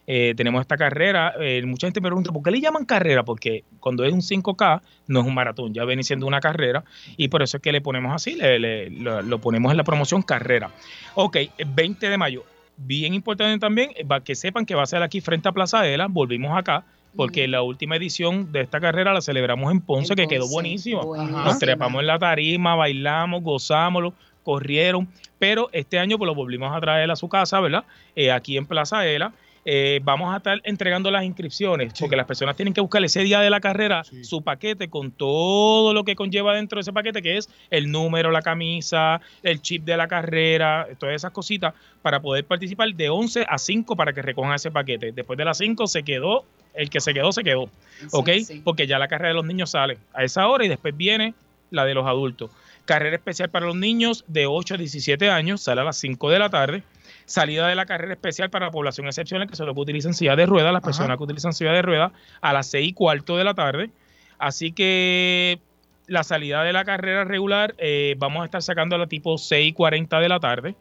S8: Eh, tenemos esta carrera. eh, mucha gente me pregunta, ¿por qué le llaman carrera? Porque cuando es un 5K, no es un maratón, ya viene siendo una carrera. Y por eso es que le ponemos así, le- le- lo, lo ponemos en la promoción carrera. Ok, el 20 de mayo. Bien importante también, eh, va- que sepan que va a ser aquí frente a Plaza Aela. Volvimos acá. Porque la última edición de esta carrera la celebramos en Ponce, que quedó buenísima. Nos trepamos en la tarima, bailamos, gozámoslo, corrieron. Pero este año pues lo volvimos a traer a su casa, ¿verdad? Eh, aquí en Plaza Ela. Eh, vamos a estar entregando las inscripciones porque las personas tienen que buscar ese día de la carrera su paquete con todo lo que conlleva dentro de ese paquete, que es el número, la camisa, el chip de la carrera, todas esas cositas para poder participar de 11 a 5 para que recojan ese paquete. Después de las 5 se quedó, el que se quedó, se quedó. ¿Ok? Porque ya la carrera de los niños sale a esa hora y después viene la de los adultos. Carrera especial para los niños de 8 a 17 años, sale a las 5 de la tarde. Salida de la carrera especial para la población excepcional, que solo que utilizan silla de ruedas, las personas que utilizan silla de ruedas, a las 6 y cuarto de la tarde. Así que la salida de la carrera regular eh, vamos a estar sacando la tipo 6 y 40 de la tarde.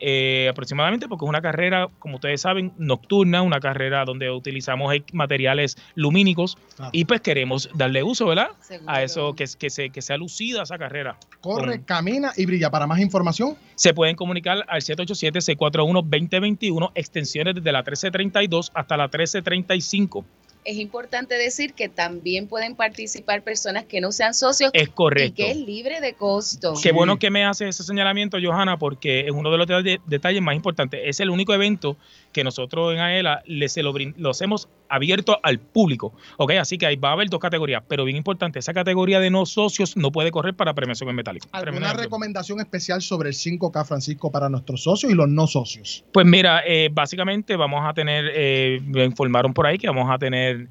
S8: Eh, aproximadamente porque es una carrera, como ustedes saben, nocturna, una carrera donde utilizamos materiales lumínicos y pues queremos darle uso, ¿verdad? A eso, que, que, se, que sea lucida esa carrera.
S2: Corre,
S8: Con-
S2: camina y brilla. Para más información,
S8: se pueden comunicar al 787-641-2021, extensiones desde la 1332 hasta la 1335.
S9: Es importante decir que también pueden participar personas que no sean socios
S8: Es correcto.
S9: y que es libre de costo.
S8: Qué bueno que me hace ese señalamiento, Johanna, porque es uno de los detalle- detalles más importantes. Es el único evento que nosotros en AELA le se lo, brin- lo hacemos abierto al público. ¿ok? Así que ahí va a haber dos categorías, pero bien importante, esa categoría de no socios no puede correr para premiación en metálico.
S2: ¿alguna recomendación especial sobre el 5K, Francisco, para nuestros socios y los no socios?
S8: Pues mira, eh, básicamente vamos a tener, eh, me informaron por ahí que vamos a tener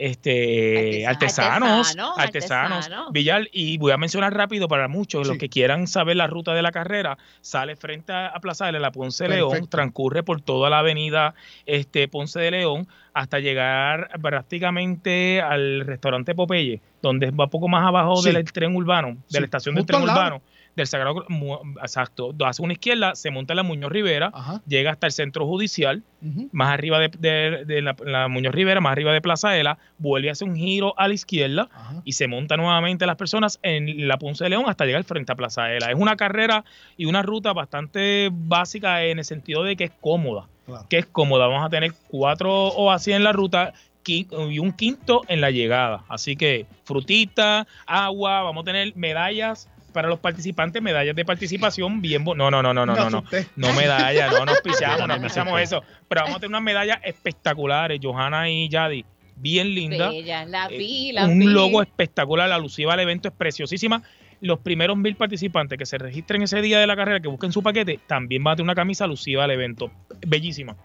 S8: este artesanos,
S10: Artesanos,
S8: artesanos,
S10: artesanos.
S8: Villar, y voy a mencionar rápido para muchos, los que quieran saber la ruta de la carrera, sale frente a, a Plaza de la Ponce de León, transcurre por toda la avenida este, Ponce de León hasta llegar prácticamente al restaurante Popeye, donde va poco más abajo
S10: Sí.
S8: del tren urbano, de
S10: Sí,
S8: la estación del
S10: justo
S8: tren urbano del Sagrado exacto hace una izquierda se monta en la Muñoz Rivera llega hasta el centro judicial más arriba de, de- de la, la Muñoz Rivera más arriba de Plaza Ela vuelve a hacer un giro a la izquierda y se monta nuevamente las personas en la Ponce de León hasta llegar frente a Plaza Ela. Es una carrera y una ruta bastante básica en el sentido de que es cómoda que es cómoda. Vamos a tener cuatro o así en la ruta y un quinto en la llegada. Así que frutita, agua, vamos a tener medallas para los participantes, medallas de participación bien no no no no no no no
S10: asusté.
S8: no medallas, no nos pisamos, no pisamos eso, pero vamos a tener unas medallas espectaculares, Johanna y Yadi, bien lindas.
S9: Bella, la
S8: Eh,
S9: vi, la
S8: un
S9: vi.
S8: logo espectacular, la alusiva al evento es preciosísima. Los primeros mil participantes que se registren ese día de la carrera, que busquen su paquete, también van a tener una camisa alusiva al evento. Bellísima.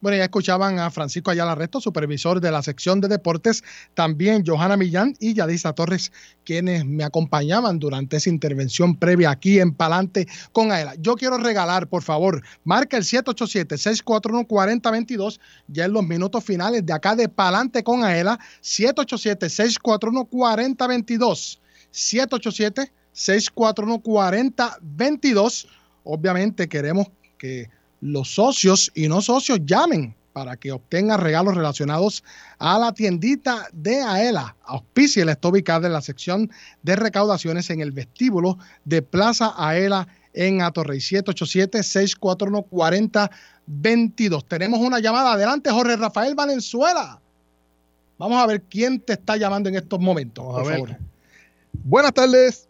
S2: Bueno, ya escuchaban a Francisco Ayala Resto, supervisor de la sección de deportes, también Johanna Millán y Yadisa Torres, quienes me acompañaban durante esa intervención previa aquí en Palante con Aela. Yo quiero regalar, por favor, marca el 787-641-4022, ya en los minutos finales de acá de Palante con Aela, 787-641-4022, 787-641-4022. Obviamente queremos que los socios y no socios llamen para que obtengan regalos relacionados a la tiendita de Aela. Auspicia está ubicada en la sección de recaudaciones en el vestíbulo de Plaza Aela en Atorrey 787-641-4022. Tenemos una llamada. Adelante, Jorge Rafael Valenzuela. Vamos a ver quién te está llamando en estos momentos, por
S3: ver.
S2: favor.
S3: Buenas tardes.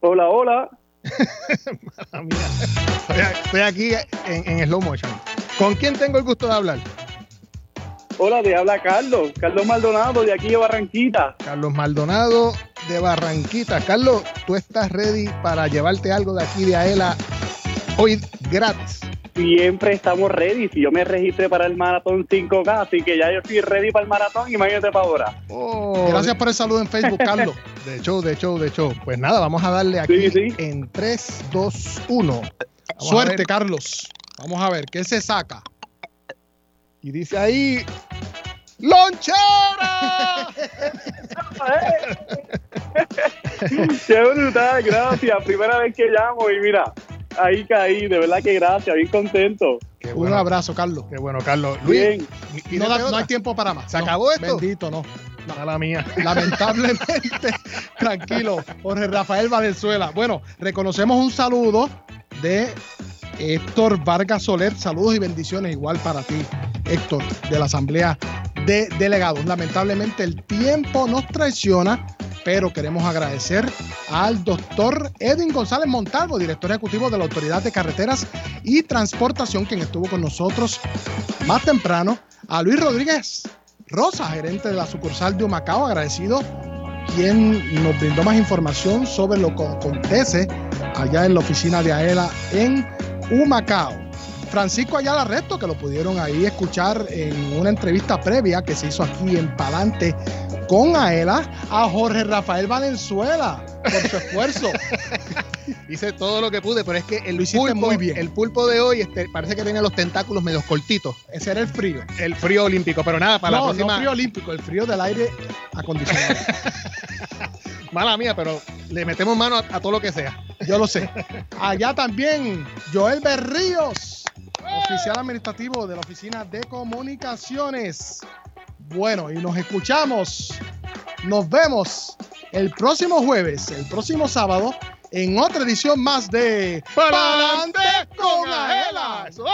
S11: Hola, hola.
S3: Estoy, estoy aquí en, en slow motion. ¿Con quién tengo el gusto de hablar?
S11: Hola, te habla Carlos, Carlos Maldonado de aquí de Barranquita.
S3: Carlos Maldonado de Barranquita. Carlos, ¿tú estás ready para llevarte algo de aquí de Aela hoy gratis?
S11: Siempre estamos ready. Si yo me registré para el maratón 5K, así que ya yo estoy ready para el maratón, imagínate para ahora.
S2: Oh, Gracias por el saludo en Facebook, Carlos.
S3: De hecho, de hecho, de hecho. Pues nada, vamos a darle aquí en 3, 2, 1.
S2: Suerte, Carlos. Vamos a ver, ¿qué se saca?
S3: Y dice ahí, ¡Lonchera!
S11: Qué brutal, gracias. Primera vez que llamo y mira, ahí caí, de verdad que gracias, bien contento.
S2: Un abrazo, Carlos.
S3: Qué bueno, Carlos.
S11: Bien.
S2: no, da- no hay tiempo para más.
S3: ¿Se
S2: No,
S3: acabó esto?
S2: Bendito, no.
S3: Mala mía.
S2: Lamentablemente, tranquilo, Jorge Rafael Valenzuela. Bueno, reconocemos un saludo de Héctor Vargas Soler. Saludos y bendiciones igual para ti, Héctor, de la Asamblea de Delegados. Lamentablemente el tiempo nos traiciona, pero queremos agradecer al doctor Edwin González Montalvo, director ejecutivo de la Autoridad de Carreteras y Transportación, quien estuvo con nosotros más temprano, a Luis Rodríguez Rosa, gerente de la sucursal de Humacao, agradecido, quien nos brindó más información sobre lo que acontece allá en la oficina de AELA en Humacao. Francisco Ayala Resto, que lo pudieron ahí escuchar en una entrevista previa que se hizo aquí en Palante con AELA, a Jorge Rafael Valenzuela por su esfuerzo.
S3: Hice todo lo que pude, pero es que el
S2: Lo hiciste
S3: pulpo,
S2: muy bien.
S3: el pulpo de hoy este, parece que tiene los tentáculos medio cortitos.
S2: Ese era el frío.
S3: El frío olímpico, pero nada, para
S2: no,
S3: la próxima.
S2: no frío olímpico, el frío del aire acondicionado.
S3: Mala mía, pero le metemos mano a, a todo lo que sea.
S2: Yo lo sé. Allá también, Joel Berríos, oficial administrativo de la Oficina de Comunicaciones. Bueno, y nos escuchamos, nos vemos el próximo jueves, el próximo sábado, en otra edición más de
S3: ¡Pa'lante
S2: con Aela.
S3: Eso.